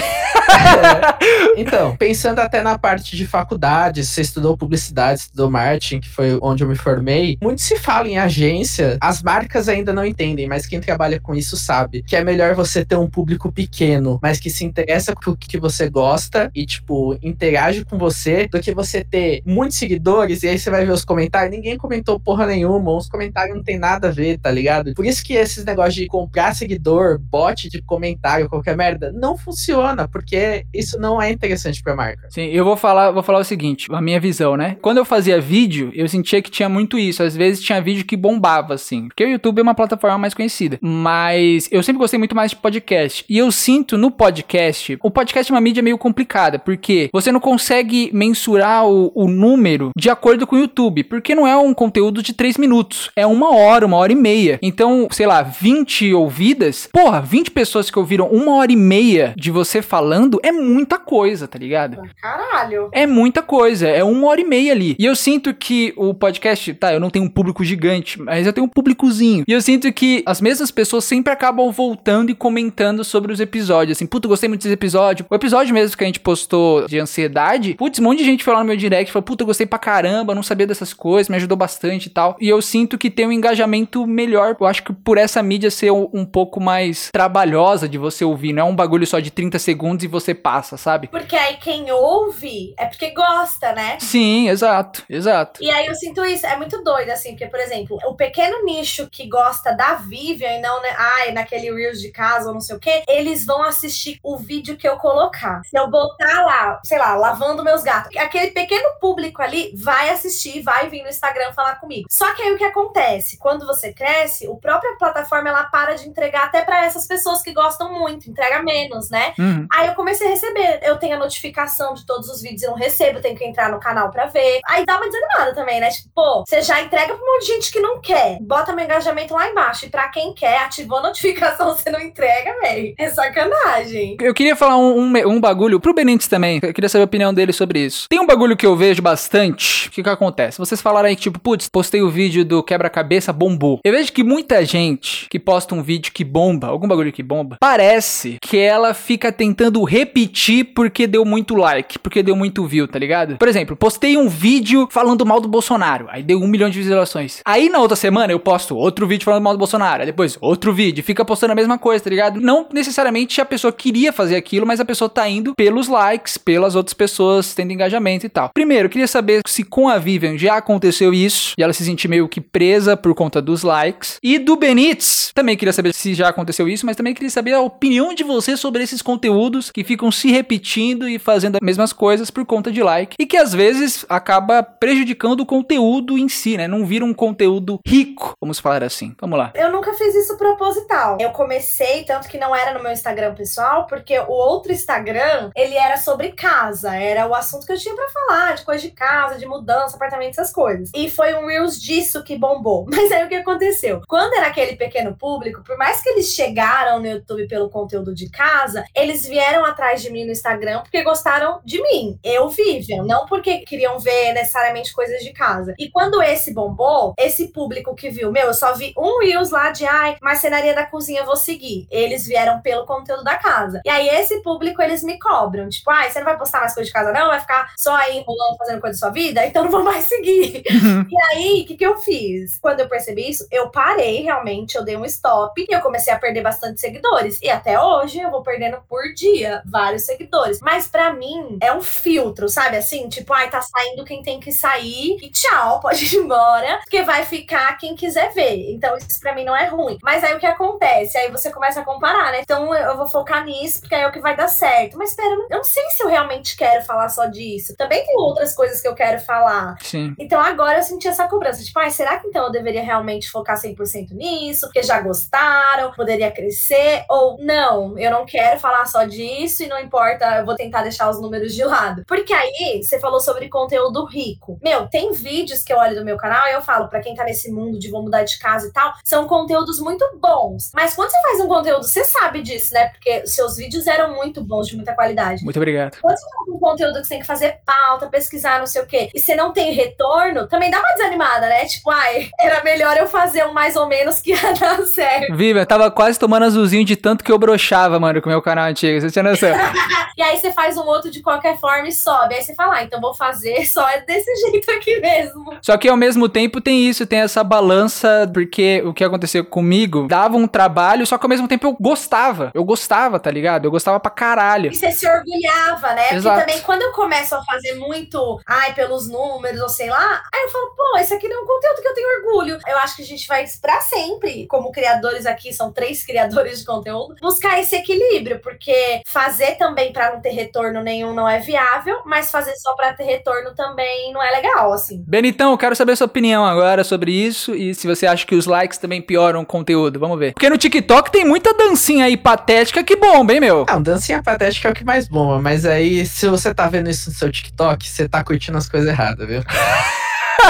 É. Então, pensando até na parte de faculdade, você estudou publicidade, estudou marketing, que foi onde eu me formei. Muito se fala em agência, as marcas ainda não entendem, mas quem trabalha com isso sabe que é melhor você ter um público pequeno, mas que se interessa com o que você gosta e, tipo, interage com você, do que você ter muitos seguidores e aí você vai ver os comentários, ninguém comentou porra nenhuma, os comentários não tem nada a ver, tá ligado? Por isso que esses negócios de comprar seguidor, bot de comentário, qualquer merda, não funciona, porque isso não é interessante pra marca. Sim, eu vou falar, vou falar o seguinte, a minha visão, né? Quando eu fazia vídeo, eu sentia que tinha muito isso. Às vezes tinha vídeo que bombava, assim. Porque o YouTube é uma plataforma mais conhecida. Mas eu sempre gostei muito mais de podcast. E eu sinto no podcast, o podcast é uma mídia meio complicada, porque você não consegue mensurar o, o número de acordo com o YouTube, porque não é um conteúdo de 3 minutos, é uma hora, uma hora e meia. Então, sei lá, 20 ouvidas, porra, 20 pessoas que ouviram uma hora e meia de você falando é muita coisa, tá ligado? Caralho. É muita coisa, é uma hora e meia ali. E eu sinto que o podcast, tá, eu não tenho um público gigante, mas eu tenho um públicozinho. E eu sinto que as mesmas pessoas sempre acabam voltando e comentando sobre os episódios. Assim, puta, gostei muito desse episódio. O episódio mesmo que a gente postou de ansiedade, putz, um monte de gente foi lá no meu direct falou, puta, gostei pra caramba, não sabia dessas coisas, me ajudou bastante e tal. E eu sinto que tem um engajamento melhor. Eu acho que por essa mídia ser um pouco mais trabalhosa de você ouvir, não é um bagulho só de 30 segundos e você passa, sabe? Porque aí quem ouve é porque gosta, né? Sim, exato, exato. E aí eu sinto isso, é muito doido, assim, porque, por exemplo, o pequeno nicho que gosta da Vivian e não, né, ai, naquele Reels de casa ou não sei o quê, eles vão assistir o vídeo que eu colocar. Se eu botar lá, sei lá, lavando meus gatos, aquele pequeno público ali vai assistir, vai vir no Instagram falar comigo. Só que aí o que acontece? Quando você cresce, o própria plataforma ela para de entregar até para essas pessoas que gostam muito, entrega menos, né? Uhum. Aí eu comecei a receber. Eu tenho a notificação de todos os vídeos, eu não recebo, tenho que entrar no canal pra ver. Aí dá uma desanimada também, né? Tipo, pô, você já entrega pra um monte de gente que não quer. Bota meu engajamento lá embaixo. E pra quem quer, ativou a notificação, [LAUGHS] você não entrega, velho. É sacanagem. Eu queria falar um, um, um bagulho pro Benítez também. Eu queria saber a opinião dele sobre isso. Tem um bagulho que eu vejo bastante. O que que acontece? Vocês falaram aí tipo, putz, postei o vídeo do quebra-cabeça, bombou. Eu vejo que muita gente que posta um vídeo que bomba, algum bagulho que bomba, parece que ela fica tentando repetir porque deu muito like, porque deu muito view, tá ligado? Por exemplo, postei um vídeo falando mal do Bolsonaro, aí deu um milhão de visualizações. Aí na outra semana eu posto outro vídeo falando mal do Bolsonaro, aí depois outro vídeo, fica postando a mesma coisa, tá ligado? Não necessariamente a pessoa queria fazer aquilo, mas a pessoa tá indo pelos likes, pelas outras pessoas tendo engajamento e tal. Primeiro, eu queria saber se com a Vivian já aconteceu isso e ela se sentir meio que presa por conta dos likes. E do Benítez, também queria saber se já aconteceu isso, mas também queria saber a opinião de você sobre esses conteúdos que ficam se repetindo e fazendo as mesmas coisas por conta de like e que às vezes acaba prejudicando o conteúdo em si, né? Não vira um conteúdo rico, vamos falar assim. Vamos lá. Eu nunca fiz isso proposital. Eu comecei, tanto que não era no meu Instagram pessoal, porque o outro Instagram, ele era sobre casa. Era o assunto que eu tinha pra falar, de coisa de casa, de mudança, apartamento, essas coisas. E foi um Reels disso que bombou. [LAUGHS] Mas aí o que aconteceu? Quando era aquele pequeno público, por mais que eles chegaram no YouTube pelo conteúdo de casa, eles vieram atrás de mim no Instagram porque gostaram de mim. Eu, Vivian, não porque queriam ver necessariamente coisas de casa. E quando esse bombou, esse público que viu, meu, eu só vi um Reels lá de ai, marcenaria da cozinha, vou seguir. Eles vieram pelo conteúdo da casa. E aí esse público eles me cobram, tipo, ai, você não vai postar mais coisa de casa não? Vai ficar só aí enrolando, fazendo coisa da sua vida? Então não vou mais seguir. e aí, o que, que eu fiz? Quando eu percebi isso, eu parei realmente, eu dei um stop e eu comecei a perder bastante seguidores. E até hoje eu vou perdendo por dia vários seguidores. Mas para mim é um filtro, sabe? Assim, tipo, ai, tá saindo quem tem que sair e tchau, [LAUGHS] pode ir embora, porque vai ficar quem quiser ver. Então isso pra mim não é ruim. Mas aí o que acontece? Aí você começa a comparar, né? Então eu vou focar nisso, porque aí é o que vai dar certo. Mas espera, eu não sei se eu realmente quero falar só disso. Também tem outras coisas que eu quero falar. Sim. Então agora eu senti essa cobrança. Tipo, ai, será que então eu deveria realmente focar 100% nisso? Porque já gostaram, poderia crescer? Ou não, eu não quero falar só disso isso e não importa, eu vou tentar deixar os números de lado. Porque aí, você falou sobre conteúdo rico. Meu, tem vídeos que eu olho do meu canal e eu falo, para quem tá nesse mundo de vou mudar de casa e tal, são conteúdos muito bons. Mas quando você faz um conteúdo, você sabe disso, né? Porque seus vídeos eram muito bons, de muita qualidade. Muito obrigado. Quando você faz um conteúdo que você tem que fazer pauta, pesquisar, não sei o quê, e você não tem retorno, também dá uma desanimada, né? Tipo, ai, era melhor eu fazer um mais ou menos que ia [LAUGHS] dar certo. Viva, eu tava quase tomando azulzinho de tanto que eu brochava, mano, com o meu canal antigo. Você tinha noção? [LAUGHS] e aí você faz um outro de qualquer forma e sobe. Aí você fala, ah, então vou fazer [LAUGHS] só desse [LAUGHS] jeito aqui mesmo. Só que ao mesmo tempo tem isso, tem essa balança, porque o que aconteceu comigo dava um trabalho, só que ao mesmo tempo eu gostava. Eu gostava, tá ligado? Eu gostava pra caralho. E você se orgulhava, né? Exato. Porque também quando eu começo a fazer muito, ai, pelos números, ou sei lá, aí eu falo, pô, esse aqui não é um conteúdo que eu tenho orgulho. Eu acho que a gente vai, pra sempre, como criadores aqui, são três criadores de conteúdo, buscar esse equilíbrio, porque fazer também pra não ter retorno nenhum não é viável, mas fazer só pra ter retorno também não é legal, assim. Benitão, eu quero saber a sua opinião agora sobre isso e se você acha que os likes também pioram o conteúdo. Vamos ver. Porque no TikTok tem muita dancinha aí patética que bomba, hein, meu? Não, dancinha patética é o que mais bomba, mas aí, se você tá vendo isso no seu TikTok, você tá curtindo as coisas erradas, viu? [LAUGHS]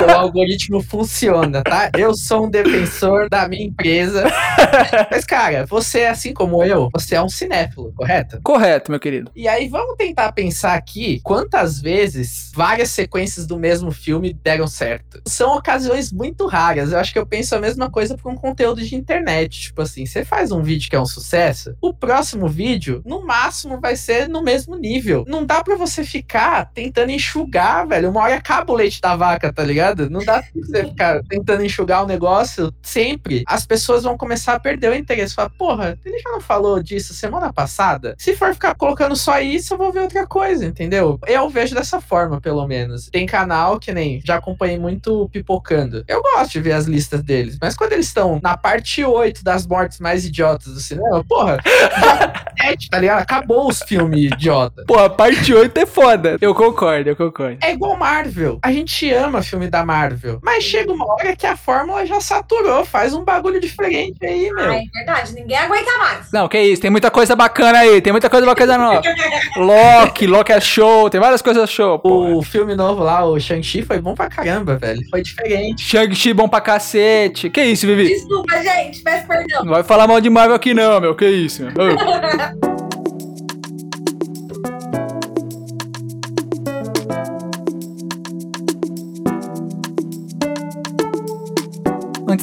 o algoritmo funciona, tá? Eu sou um defensor da minha empresa. Mas, cara, você é assim como eu, você é um cinéfilo, correto? Correto, meu querido. E aí, vamos tentar pensar aqui quantas vezes várias sequências do mesmo filme deram certo. São ocasiões muito raras. Eu acho que eu penso a mesma coisa para um conteúdo de internet. Tipo assim, você faz um vídeo que é um sucesso, o próximo vídeo, no máximo, vai ser no mesmo nível. Não dá para você ficar tentando enxugar, velho. Uma hora acaba o leite da vaca, tá ligado? Não dá pra você ficar tentando enxugar o negócio sempre. As pessoas vão começar a perder o interesse. Falar, porra, ele já não falou disso semana passada? Se for ficar colocando só isso, eu vou ver outra coisa, entendeu? Eu vejo dessa forma, pelo menos. Tem canal que nem já acompanhei muito pipocando. Eu gosto de ver as listas deles, mas quando eles estão na parte 8 das mortes mais idiotas do cinema, porra, [LAUGHS] tá ligado? Acabou os filmes idiota. Pô, a parte 8 é foda. Eu concordo, eu concordo. É igual Marvel. A gente ama filme da Marvel. Mas chega uma hora que a fórmula já saturou. Faz um bagulho diferente aí, meu. Ah, é verdade, ninguém aguenta mais. Não, que isso, tem muita coisa bacana aí, tem muita coisa bacana não. [LAUGHS] Loki, Loki é show, tem várias coisas show. O filme novo lá, o Shang-Chi, foi bom pra caramba, velho. Foi diferente. Shang-Chi bom pra cacete. Que isso, Vivi? Desculpa, gente, peço perdão. Não vai falar mal de Marvel aqui não, meu. Que isso, meu. [LAUGHS]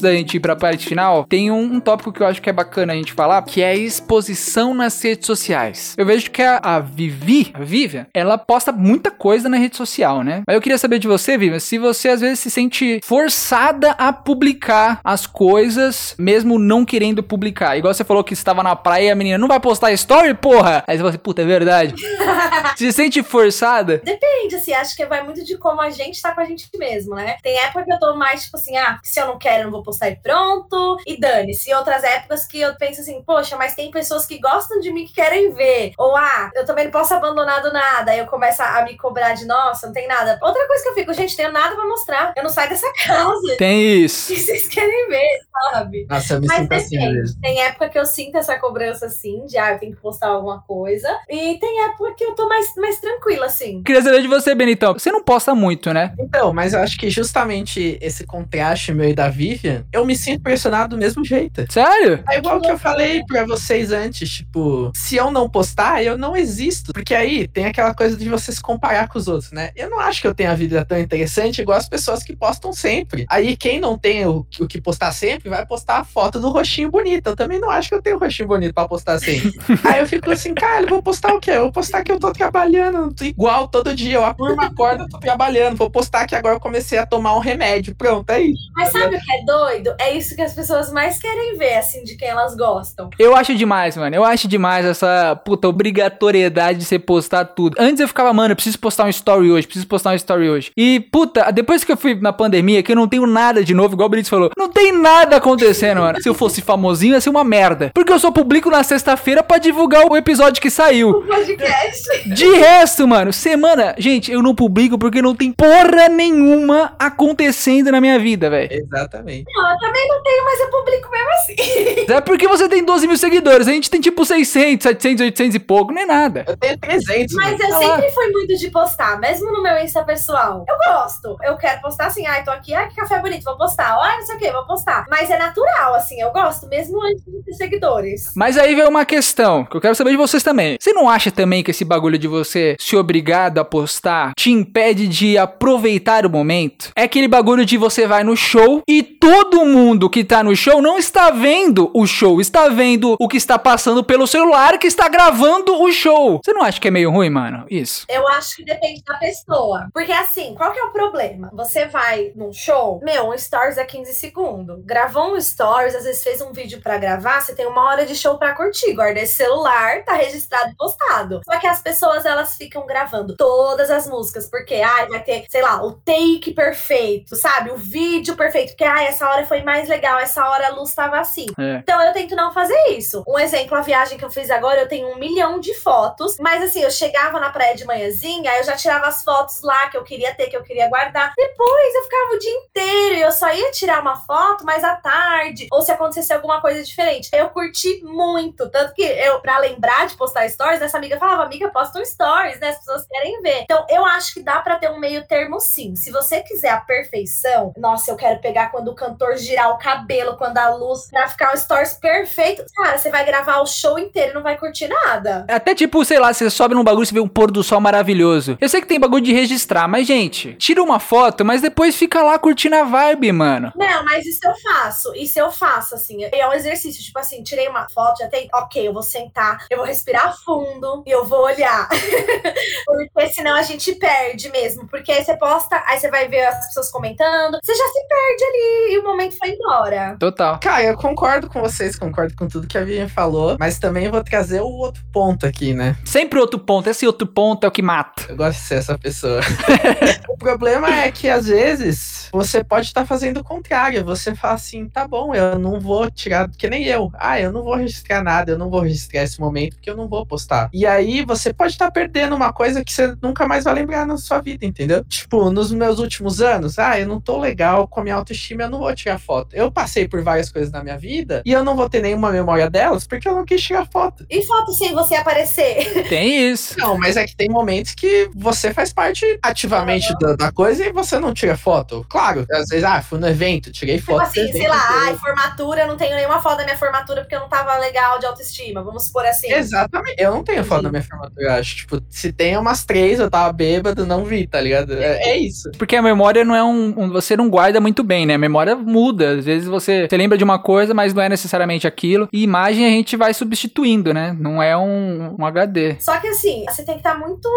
antes da gente ir pra parte final, tem um, um, tópico que eu acho que é bacana a gente falar, que é a exposição nas redes sociais. Eu vejo que a, a Vivi, a Vivian, ela posta muita coisa na rede social, né? Mas eu queria saber de você, Vivian, se você às vezes se sente forçada a publicar as coisas, mesmo não querendo publicar. Igual você falou que estava na praia e a menina não vai postar story, porra! Aí você fala assim, puta, é verdade. [LAUGHS] se sente forçada? Depende, assim, acho que vai muito de como a gente tá com a gente mesmo, né? Tem época que eu tô mais, tipo assim, ah, se eu não quero, eu não vou postar e pronto, e dane-se. E outras épocas que eu penso assim, poxa, mas tem pessoas que gostam de mim que querem ver. Ou, ah, eu também não posso abandonar do nada. Aí eu começo a me cobrar de, nossa, não tem nada. Outra coisa que eu fico, gente, tenho nada pra mostrar. Eu não saio dessa [LAUGHS] casa. Tem isso. E [LAUGHS] vocês querem ver, sabe? Nossa, eu me Mas sinto assim mesmo. Tem época que eu sinto essa cobrança assim, de ah, eu tenho que postar alguma coisa. E tem época que eu tô mais, mais tranquila, assim. Queria saber de você, Benitão. Você não posta muito, né? Então, mas eu acho que justamente esse contraste meu e da Vivian, eu me sinto pressionado do mesmo jeito. Sério? É igual que eu falei pra vocês antes, tipo, se eu não postar, eu não existo. Porque aí tem aquela coisa de você se comparar com os outros, né? Eu não acho que eu tenha a vida tão interessante igual as pessoas que postam sempre. Aí quem não tem o, o que postar sempre vai postar a foto do roxinho bonito. Eu também não acho que eu tenho roxinho bonito pra postar sempre. [LAUGHS] aí eu fico assim, cara, eu vou postar o quê? Eu vou postar que eu tô trabalhando igual todo dia. Eu apuro uma corda, eu tô trabalhando. Vou postar que agora eu comecei a tomar um remédio. Pronto, é isso. Mas sabe o que é doido? É isso que as pessoas mais querem ver, assim, de quem elas gostam. Eu acho demais, mano. Eu acho demais essa puta obrigatoriedade de você postar tudo. Antes eu ficava, mano, eu preciso postar um story hoje, preciso postar um story hoje. E, puta, depois que eu fui na pandemia, que eu não tenho nada de novo, igual o Brits falou, não tem nada acontecendo, mano. Se eu fosse famosinho, ia ser uma merda. Porque eu só publico na sexta-feira pra divulgar o episódio que saiu. O podcast. De resto, mano, semana. Gente, eu não publico porque não tem porra nenhuma acontecendo na minha vida, velho. Exatamente. Não, eu também não tenho, mas eu publico mesmo assim. É porque você tem 12 mil seguidores. A gente tem tipo 600, 700, 800 e pouco. Não é nada. Eu tenho 300. Mas mano. eu sempre fui muito de postar, mesmo no meu Insta pessoal. Eu gosto. Eu quero postar assim, ai, tô aqui, ai, que café bonito, vou postar. Ai, não sei o que, vou postar. Mas é natural, assim, eu gosto, mesmo antes de ter seguidores. Mas aí vem uma questão que eu quero saber de vocês também. Você não acha também que esse bagulho de você ser obrigado a postar te impede de aproveitar o momento? É aquele bagulho de você vai no show e todo mundo que tá no show não está vendo o show, está vendo o que está passando pelo celular que está gravando o show. Você não acha que é meio ruim, mano? Isso. Eu acho que depende da pessoa. Porque assim, qual que é o problema? Você vai num show, meu, um stories é 15 segundos. Gravou um stories, às vezes fez um vídeo pra gravar, você tem uma hora de show pra curtir. Guarda esse celular, tá registrado e postado. Só que as pessoas, elas ficam gravando todas as músicas, porque, ai, vai ter, sei lá, o take perfeito, sabe? O vídeo perfeito, porque, ai, essa hora foi mais legal, essa hora a luz tava assim. É. Então eu tento não fazer isso. Um exemplo, a viagem que eu fiz agora, eu tenho um milhão de fotos, mas assim, eu chegava na praia de manhãzinha, eu já tirava as fotos lá que eu queria ter, que eu queria guardar. Depois eu ficava o dia inteiro e eu só ia tirar uma foto mais à tarde, ou se acontecesse alguma coisa diferente. Eu curti muito, tanto que eu, pra lembrar de postar stories, essa amiga falava, amiga, posta um stories, né? As pessoas querem ver. Então eu acho que dá pra ter um meio termo sim. Se você quiser a perfeição, nossa, eu quero pegar quando o cantor girar o cabelo, quando a luz, pra ficar um stories perfeito. Cara, você vai gravar o show inteiro e não vai curtir nada. Até tipo, sei lá, você sobe num bagulho e vê um pôr do sol maravilhoso. Eu sei que tem bagulho de registrar, mas gente, tira uma foto, mas depois fica lá curtindo a vibe, mano. Não, mas isso eu faço. Isso eu faço, assim. É um exercício. Tipo assim, tirei uma foto, já tem. Ok, eu vou sentar, eu vou respirar fundo e eu vou olhar. [LAUGHS] porque senão a gente perde mesmo. Porque aí você posta, aí você vai ver as pessoas comentando, você já se perde ali e o momento foi embora. Total. Cara, eu concordo com vocês, concordo com tudo que a Vivian falou, mas também vou trazer o outro ponto aqui, né? Sempre outro ponto. Esse outro ponto é o que mata. Eu gosto de ser essa pessoa. [LAUGHS] o problema é que às vezes você pode estar fazendo o contrário. Você fala assim, tá bom, eu não vou tirar, que nem eu. Ah, eu não vou registrar nada, eu não vou registrar esse momento porque eu não vou postar. E aí você pode estar perdendo uma coisa que você nunca mais vai lembrar na sua vida, entendeu? Tipo, nos meus últimos anos, ah, eu não tô legal com a minha autoestima, eu não vou tirar foto. Eu passei por várias coisas na minha vida e eu não vou ter nenhuma memória delas porque eu não quis tirar foto. E foto sem você aparecer? [LAUGHS] Tem isso. Não, mas é que tem momentos que você faz parte ativamente da, da coisa e você não tira foto. Claro, às vezes, ah, fui no evento, tirei Tipo foto. assim, do sei lá, ai, formatura, eu não tenho nenhuma foto da minha formatura porque eu não tava legal de autoestima. Vamos supor assim. Exatamente. Eu não tenho foto Sim. da minha formatura, eu acho. Tipo, se tem umas três, eu tava bêbado, não vi, tá ligado? É, é isso. Porque a memória não é um, um- Você não guarda muito bem, né? A memória muda. Às vezes você, você lembra de uma coisa, mas não é necessariamente aquilo. E imagem a gente vai substituindo, né? Não é um, um HD. Só que assim, você tem que estar muito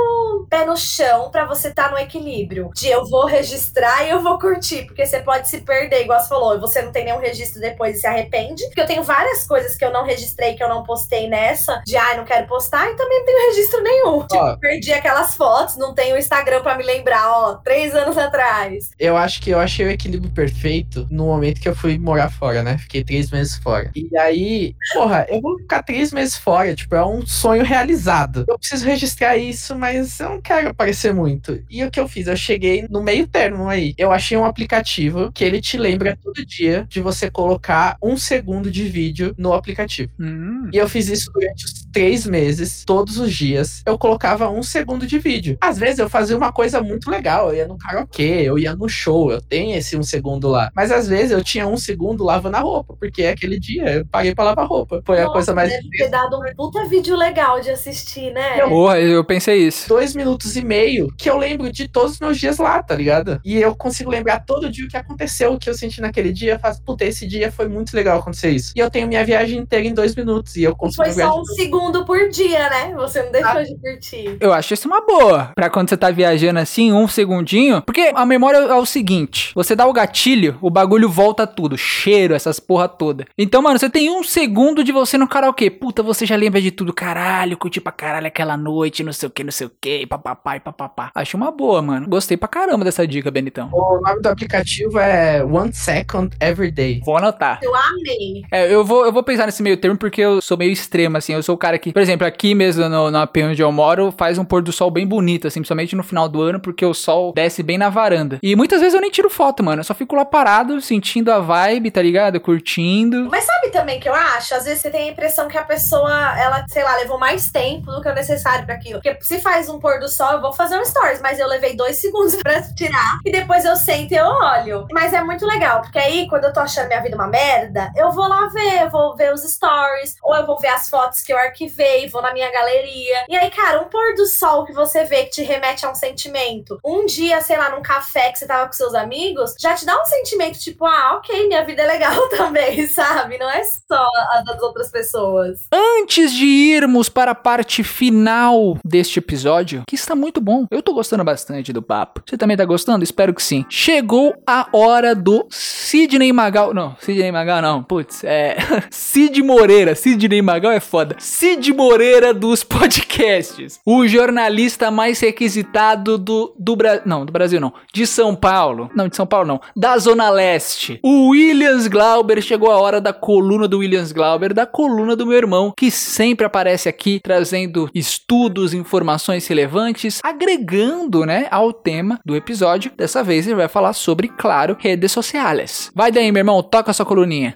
pé no chão pra você estar no equilíbrio. De eu vou registrar e eu vou curtir. Porque você pode se perder, igual você falou, e você não tem nenhum registro depois e se arrepende. Porque eu tenho várias coisas que eu não registrei, que eu não postei nessa, de ai, não quero postar, e também não tenho registro nenhum. Tipo, perdi aquelas fotos, não tenho o Instagram pra me lembrar, ó, três anos atrás. Eu acho que eu achei o equilíbrio perfeito no momento que eu fui morar fora, né? Fiquei três meses fora. E aí, porra, eu vou ficar três meses fora, tipo, é um sonho realizado. Eu preciso registrar isso, mas eu não quero aparecer muito. E o que eu fiz? Eu cheguei no meio termo aí. Eu achei um aplicativo que ele te lembra todo dia de você colocar um segundo de vídeo no aplicativo. Hum. E eu fiz isso durante os três meses, todos os dias. Eu colocava um segundo de vídeo. Às vezes eu fazia uma coisa muito legal. Eu ia no karaokê, eu ia no show, eu tenho esse um segundo lá. Mas às vezes eu tinha um segundo lavando a roupa, porque aquele dia eu paguei pra lavar roupa. Foi a Nossa, coisa mais. Deve ter dado um puta vídeo legal de assistir, né? Eu- Porra, eu pensei isso. Dois minutos e meio que eu lembro de todos os meus dias lá, tá ligado? E eu consigo lembrar todo dia o que aconteceu, o que eu senti naquele dia. Eu faço, puta, esse dia foi muito legal acontecer isso. E eu tenho minha viagem inteira em dois minutos e eu consigo Foi só um segundo por dia, né? Você não deixou de curtir. Eu acho isso uma boa. Pra quando você tá viajando assim, um segundinho. Porque a memória é o seguinte: você dá o gatilho, o bagulho volta tudo. Cheiro, essas porra toda. Então, mano, você tem um segundo de você no karaokê. Puta, você já lembra de tudo. Caralho, curti pra caralho aquela noite, não sei o que, não sei o que, papapá e papapá. Acho uma boa, mano. Gostei pra caramba dessa dica, Benitão. O nome do aplicativo é One Second Every Day. Vou anotar. Eu amei. É, eu vou, eu vou pensar nesse meio termo porque eu sou meio extremo, assim. Eu sou o cara que, por exemplo, aqui mesmo no, no AP onde eu moro, faz um pôr do sol bem bonito, assim, principalmente no final do ano, porque o sol desce bem na varanda. E muitas vezes eu nem tiro foto, mano. Eu só fico lá parado, sentindo a vibe, tá ligado? Curtindo. Mas sabe também que eu acho? Às vezes você tem a impressão que a pessoa, ela, sei lá, levou mais tempo do que o necessário pra aquilo. Porque se faz um pôr do sol, eu vou fazer um stories, mas eu levei dois [LAUGHS] segundos pra tirar. E depois eu sento e eu olho. Mas é muito legal, porque aí, quando eu tô achando minha vida uma merda, eu vou lá ver, eu vou ver os stories, ou eu vou ver as fotos que eu arquivei, vou na minha galeria. E aí, cara, um pôr do sol que você vê que te remete a um sentimento. Um dia, sei lá, num café que você tava com seus amigos, já te dá um sentimento tipo, ah, ok, minha vida é legal [LAUGHS] também, sabe? Não é só a das outras pessoas. Antes de irmos para a parte final deste episódio, que está muito bom. Eu tô gostando bastante do papo. Você também tá gostando? Espero que sim. Chegou a hora do Sidney Magal. Não, Sidney Magal não. Putz, é. [LAUGHS] Cid Moreira. Sidney Magal é foda. Cid Moreira dos [LAUGHS] podcasts. O jornalista mais requisitado do, do Brasil. Não, do Brasil não. De São Paulo. Não, de São Paulo não. Da Zona Leste. O Williams Glauber. Chegou a hora da coluna do Williams Glauber, da coluna do meu irmão, que sempre aparece aqui trazendo estudos, informações relevantes, agregando, né, ao tema do episódio. Dessa vez ele vai falar sobre, claro, redes sociais. Vai daí, meu irmão, toca a sua coluninha.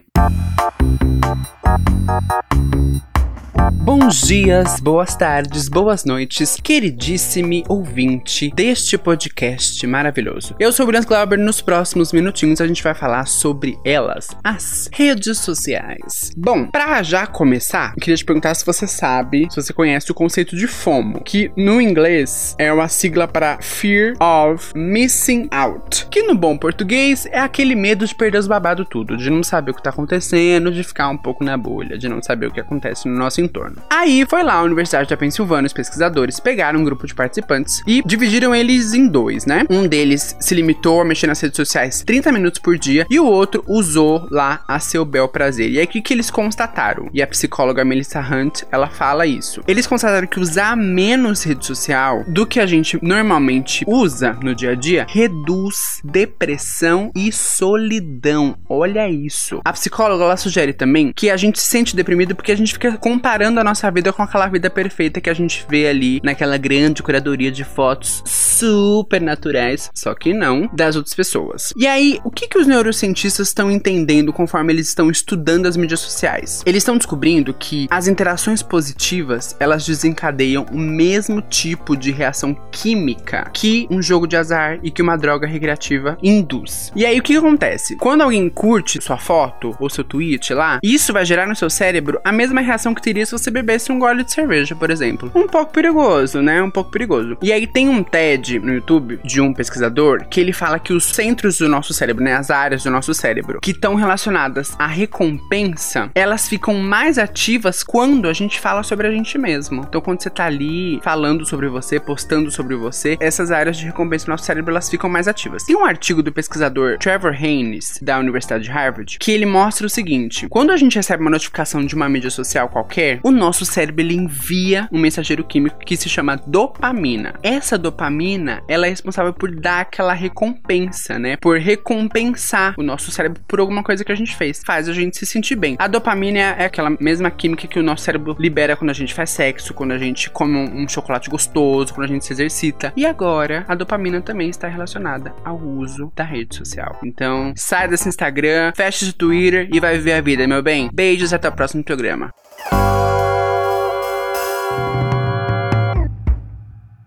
Bons dias, boas tardes, boas noites, queridíssimo ouvinte deste podcast maravilhoso. Eu sou o William Glauber. Nos próximos minutinhos a gente vai falar sobre elas, as redes sociais. Bom, pra já começar, eu queria te perguntar se você sabe, se você conhece o conceito de FOMO, que no inglês é uma sigla para Fear of Missing Out, que no bom português é aquele medo de perder os babados tudo, de não saber o que tá acontecendo, de ficar um pouco na bolha, de não saber o que acontece no nosso entorno. Aí foi lá a Universidade da Pensilvânia, os pesquisadores pegaram um grupo de participantes e dividiram eles em dois, né? Um deles se limitou a mexer nas redes sociais 30 minutos por dia e o outro usou lá a seu bel prazer. E aí o que, que eles constataram? E a psicóloga Melissa Hunt, ela fala isso. Eles constataram que usar menos rede social do que a gente normalmente usa no dia a dia reduz depressão e solidão. Olha isso. A psicóloga ela sugere também que a gente se sente deprimido porque a gente fica comparando a nossa vida com aquela vida perfeita que a gente vê ali naquela grande curadoria de fotos super naturais, só que não das outras pessoas. E aí, o que, que os neurocientistas estão entendendo conforme eles estão estudando as mídias sociais? Eles estão descobrindo que as interações positivas elas desencadeiam o mesmo tipo de reação química que um jogo de azar e que uma droga recreativa induz. E aí, o que, que acontece? Quando alguém curte sua foto ou seu tweet lá, isso vai gerar no seu cérebro a mesma reação que teria se você bebesse um gole de cerveja, por exemplo. Um pouco perigoso, né? Um pouco perigoso. E aí tem um TED no YouTube de um pesquisador que ele fala que os centros do nosso cérebro, né, as áreas do nosso cérebro que estão relacionadas à recompensa, elas ficam mais ativas quando a gente fala sobre a gente mesmo. Então quando você tá ali falando sobre você, postando sobre você, essas áreas de recompensa do nosso cérebro elas ficam mais ativas. Tem um artigo do pesquisador Trevor Haynes da Universidade de Harvard que ele mostra o seguinte: quando a gente recebe uma notificação de uma mídia social qualquer, o nosso cérebro ele envia um mensageiro químico que se chama dopamina. Essa dopamina, ela é responsável por dar aquela recompensa, né? Por recompensar o nosso cérebro por alguma coisa que a gente fez. Faz a gente se sentir bem. A dopamina é aquela mesma química que o nosso cérebro libera quando a gente faz sexo, quando a gente come um, chocolate gostoso, quando a gente se exercita. E agora, a dopamina também está relacionada ao uso da rede social. Então, sai desse Instagram, fecha esse Twitter e vai viver a vida, meu bem. Beijos até o próximo programa. Música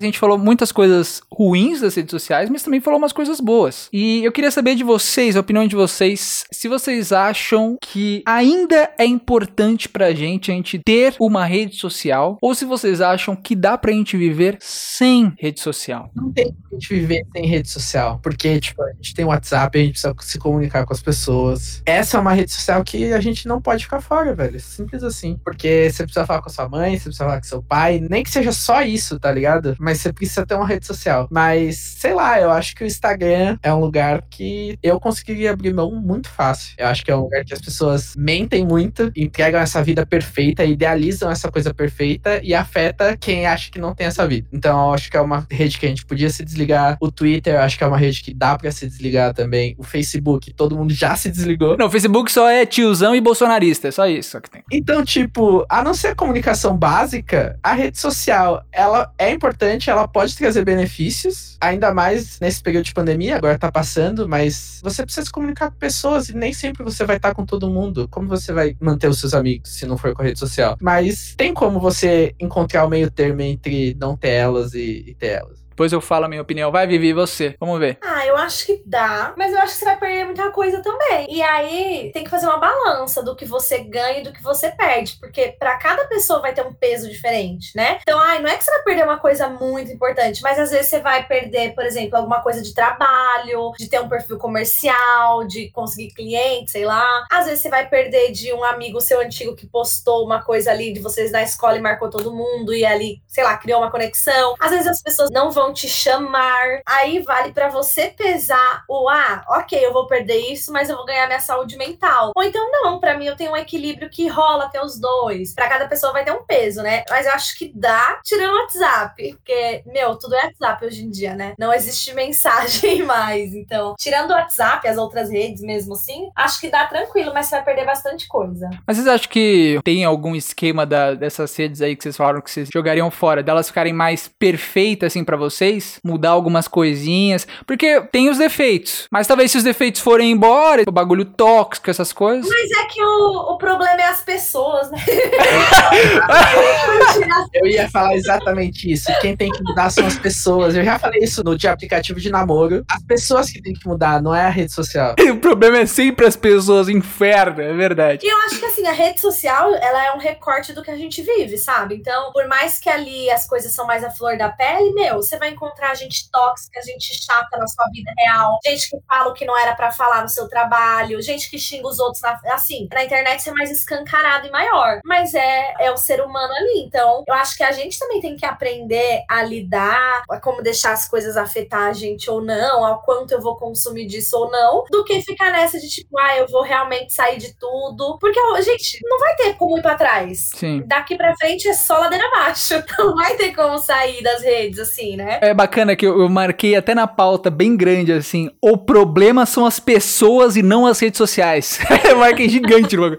A gente falou muitas coisas ruins das redes sociais, mas também falou umas coisas boas. E eu queria saber de vocês, a opinião de vocês, se vocês acham que ainda é importante pra gente a gente ter uma rede social, ou se vocês acham que dá pra gente viver sem rede social. Não tem como a gente viver sem rede social, porque, tipo, a gente tem WhatsApp, a gente precisa se comunicar com as pessoas. Essa é uma rede social que a gente não pode ficar fora, velho. Simples assim. Porque você precisa falar com a sua mãe, você precisa falar com seu pai, nem que seja só isso, tá ligado? Mas mas você precisa ter uma rede social. Mas, sei lá, eu acho que o Instagram é um lugar que eu conseguiria abrir mão muito fácil. Eu acho que é um lugar que as pessoas mentem muito, entregam essa vida perfeita, idealizam essa coisa perfeita e afeta quem acha que não tem essa vida. Então, eu acho que é uma rede que a gente podia se desligar. O Twitter, eu acho que é uma rede que dá para se desligar também. O Facebook, todo mundo já se desligou. Não, o Facebook só é tiozão e bolsonarista, é só isso que tem. Então, tipo, a não ser comunicação básica, a rede social, ela é importante, ela pode trazer benefícios, ainda mais nesse período de pandemia, agora tá passando, mas você precisa se comunicar com pessoas e nem sempre você vai estar com todo mundo. Como você vai manter os seus amigos se não for com a rede social? Mas tem como você encontrar o meio termo entre não ter elas e, e ter elas. Depois eu falo a minha opinião. Vai, Vivi, você. Vamos ver. Ah, eu acho que dá, mas eu acho que você vai perder muita coisa também. E aí tem que fazer uma balança do que você ganha e do que você perde, porque para cada pessoa vai ter um peso diferente, né? Então, ai, não é que você vai perder uma coisa muito importante, mas às vezes você vai perder, por exemplo, alguma coisa de trabalho, de ter um perfil comercial, de conseguir clientes, sei lá. Às vezes você vai perder de um amigo seu antigo que postou uma coisa ali de vocês na escola e marcou todo mundo e ali, sei lá, criou uma conexão. Às vezes as pessoas não vão te chamar. Aí vale para você pesar o ah, ok, eu vou perder isso, mas eu vou ganhar minha saúde mental. Ou então não, para mim eu tenho um equilíbrio que rola até os dois. Para cada pessoa vai ter um peso, né? Mas eu acho que dá tirando o WhatsApp, porque meu, tudo é WhatsApp hoje em dia, né? Não existe [LAUGHS] mensagem mais. Então, tirando o WhatsApp, as outras redes mesmo assim, acho que dá tranquilo, mas você vai perder bastante coisa. Mas vocês acham que tem algum esquema da, dessas redes aí que vocês falaram que vocês jogariam fora, delas ficarem mais perfeitas assim para vocês? Mudar algumas coisinhas? Porque tem os defeitos, mas talvez se os defeitos forem embora, o bagulho tóxico, essas coisas. Mas é que o, o problema é as pessoas, né? [LAUGHS] Eu ia falar exatamente isso. Quem tem que mudar são as pessoas. Eu já falei isso no de aplicativo de namoro. As pessoas que tem que mudar, não é a rede social. [LAUGHS] o problema é sempre as pessoas, inferno, é verdade. E eu acho que assim, a rede social, ela é um recorte do que a gente vive, sabe? Então, por mais que ali as coisas são mais a flor da pele, meu, você vai encontrar gente tóxica, gente chata na sua vida real, gente que fala o que não era para falar no seu trabalho, gente que xinga os outros na, assim. Na internet você é mais escancarado e maior, mas é, é o ser humano ali. Então, eu acho que a gente também tem que aprender a lidar, a como deixar as coisas afetar a gente ou não, ao quanto eu vou consumir disso ou não, do que ficar nessa de tipo, ah, eu vou realmente sair de tudo. Porque, gente, não vai ter como ir pra trás. Sim. Daqui pra frente é só ladeira abaixo. [LAUGHS] Não vai ter como sair das redes, assim, né? É bacana que eu, eu marquei até na pauta bem grande assim: o problema são as pessoas e não as redes sociais. [LAUGHS] eu marquei gigante no bagulho.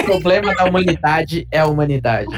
O problema da humanidade é a humanidade. [LAUGHS]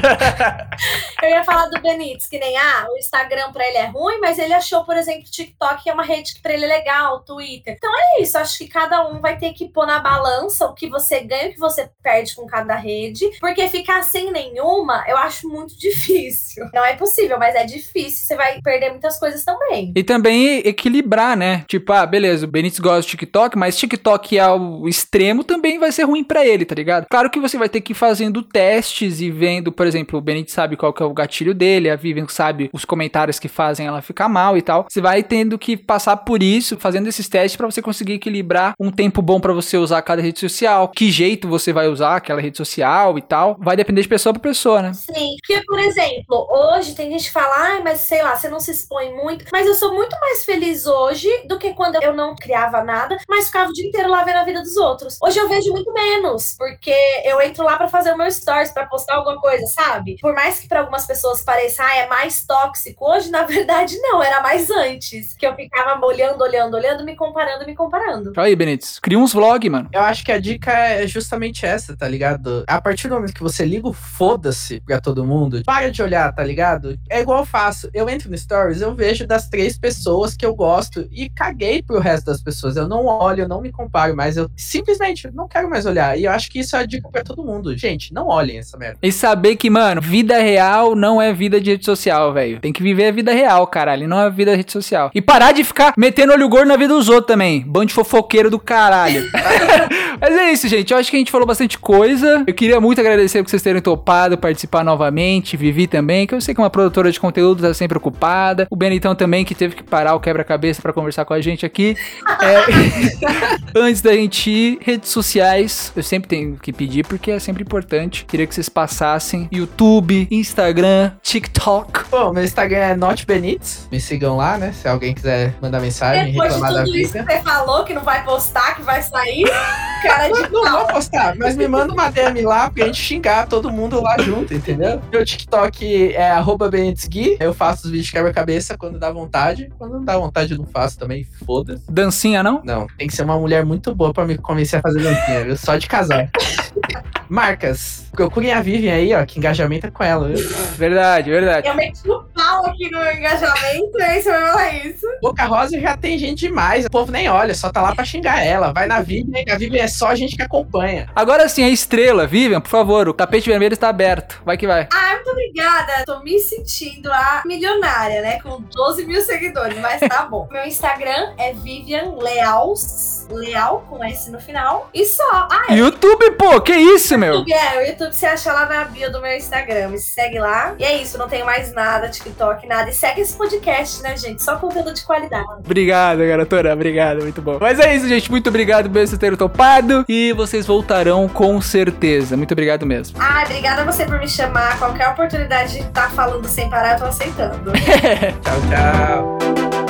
Eu ia falar do Benítez, que nem, ah, o Instagram pra ele é ruim, mas ele achou, por exemplo, o TikTok que é uma rede que pra ele é legal, o Twitter. Então é isso, acho que cada um vai ter que pôr na balança o que você ganha e o que você perde com cada rede, porque ficar sem nenhuma, eu acho muito [LAUGHS] difícil. Não é possível, mas é difícil, você vai perder muitas coisas também. E também equilibrar, né? Tipo, ah, beleza, o Benítez gosta de TikTok, mas TikTok ao extremo também vai ser ruim pra ele, tá ligado? Claro que você vai ter que ir fazendo testes e vendo, por exemplo, o Benítez sabe qual que é o gatilho dele, a Vivian sabe os comentários que fazem ela ficar mal e tal. Você vai tendo que passar por isso, fazendo esses testes pra você conseguir equilibrar um tempo bom pra você usar cada rede social, que jeito você vai usar aquela rede social e tal. Vai depender de pessoa pra pessoa, né? Sim, porque, por exemplo, hoje tem gente que fala, ai, mas sei lá, você não se expõe muito. Mas eu sou muito mais feliz hoje do que quando eu não criava nada, mas ficava o dia inteiro lá vendo a vida dos outros. Hoje eu vejo muito menos, porque eu entro lá pra fazer o meu stories, pra postar alguma coisa, sabe? Por mais que pra algumas pessoas pareça, ah, é mais tóxico, hoje na [LAUGHS] verdade não, era mais antes. Que eu ficava olhando, olhando, olhando, me comparando, me comparando. Aí, Benítez, cria uns vlogs, mano. Eu acho que a dica é justamente essa, tá ligado? A partir do momento que você liga o foda-se pra todo mundo, para de olhar, tá ligado? É igual eu faço. Eu entro no Stories, eu vejo das três pessoas que eu gosto e caguei pro resto das pessoas. Eu não olho, eu não me comparo mais. Eu simplesmente não quero mais olhar. E eu acho que isso é dica pra todo mundo. Gente, não olhem essa merda. E saber que, mano, vida real não é vida de rede social, velho. Tem que viver a vida real, caralho. Não é a vida de rede social. E parar de ficar metendo olho gordo na vida dos outros também. Bando de fofoqueiro do caralho. [LAUGHS] Mas é isso, gente. Eu acho que a gente falou bastante coisa. Eu queria muito agradecer por vocês terem topado participar novamente. Vivi também, que eu sei que é uma produtora de conteúdo, tá sempre ocupada. O Benitão também, que teve que parar o quebra-cabeça pra conversar com a gente aqui. É, [LAUGHS] Antes da gente ir, redes sociais, eu sempre tenho que pedir porque é sempre importante. Queria que vocês passassem YouTube, Instagram TikTok. Pô, meu Instagram é NotBenitz. Me sigam lá, né? Se alguém quiser mandar mensagem, Depois de reclamar da tudo isso vida. que você falou, que não vai postar, que vai sair, cara de Não pau. vou postar, mas me manda uma DM lá pra gente xingar todo mundo lá junto, entendeu? Meu TikTok é arroba. Eu faço os vídeos de quebra-cabeça quando dá vontade. Quando não dá vontade, eu não faço também. Foda-se. Dancinha, não? Não, tem que ser uma mulher muito boa pra me convencer a fazer dancinha, viu? Só de casar. [LAUGHS] Marcas. Procurem a Vivian aí, ó, que engajamento é com ela, viu? Verdade, verdade. Eu meti o pau aqui no engajamento, aí você vai falar isso. Boca Rosa já tem gente demais. O povo nem olha, só tá lá pra xingar ela. Vai na Vivian, a Vivian é só a gente que acompanha. Agora sim, a estrela, Vivian, por favor, o tapete vermelho está aberto. Vai que vai. Ah, muito obrigada. Tô me sentindo a milionária, né? Com 12 mil seguidores, mas tá bom. [LAUGHS] Meu Instagram é Vivian Leals. Leal, com S no final. E só. Ah, é YouTube, pô, que isso, meu? YouTube, é, o YouTube você acha lá na bio do meu Instagram. Me segue lá. E é isso, não tenho mais nada, TikTok, nada. E segue esse podcast, né, gente? Só conteúdo de qualidade. Obrigado, garotora. Obrigado, muito bom. Mas é isso, gente. Muito obrigado por vocês terem topado. E vocês voltarão com certeza. Muito obrigado mesmo. Ah, obrigada a você por me chamar. Qualquer oportunidade de estar falando sem parar, eu tô aceitando. [LAUGHS] Tchau, tchau.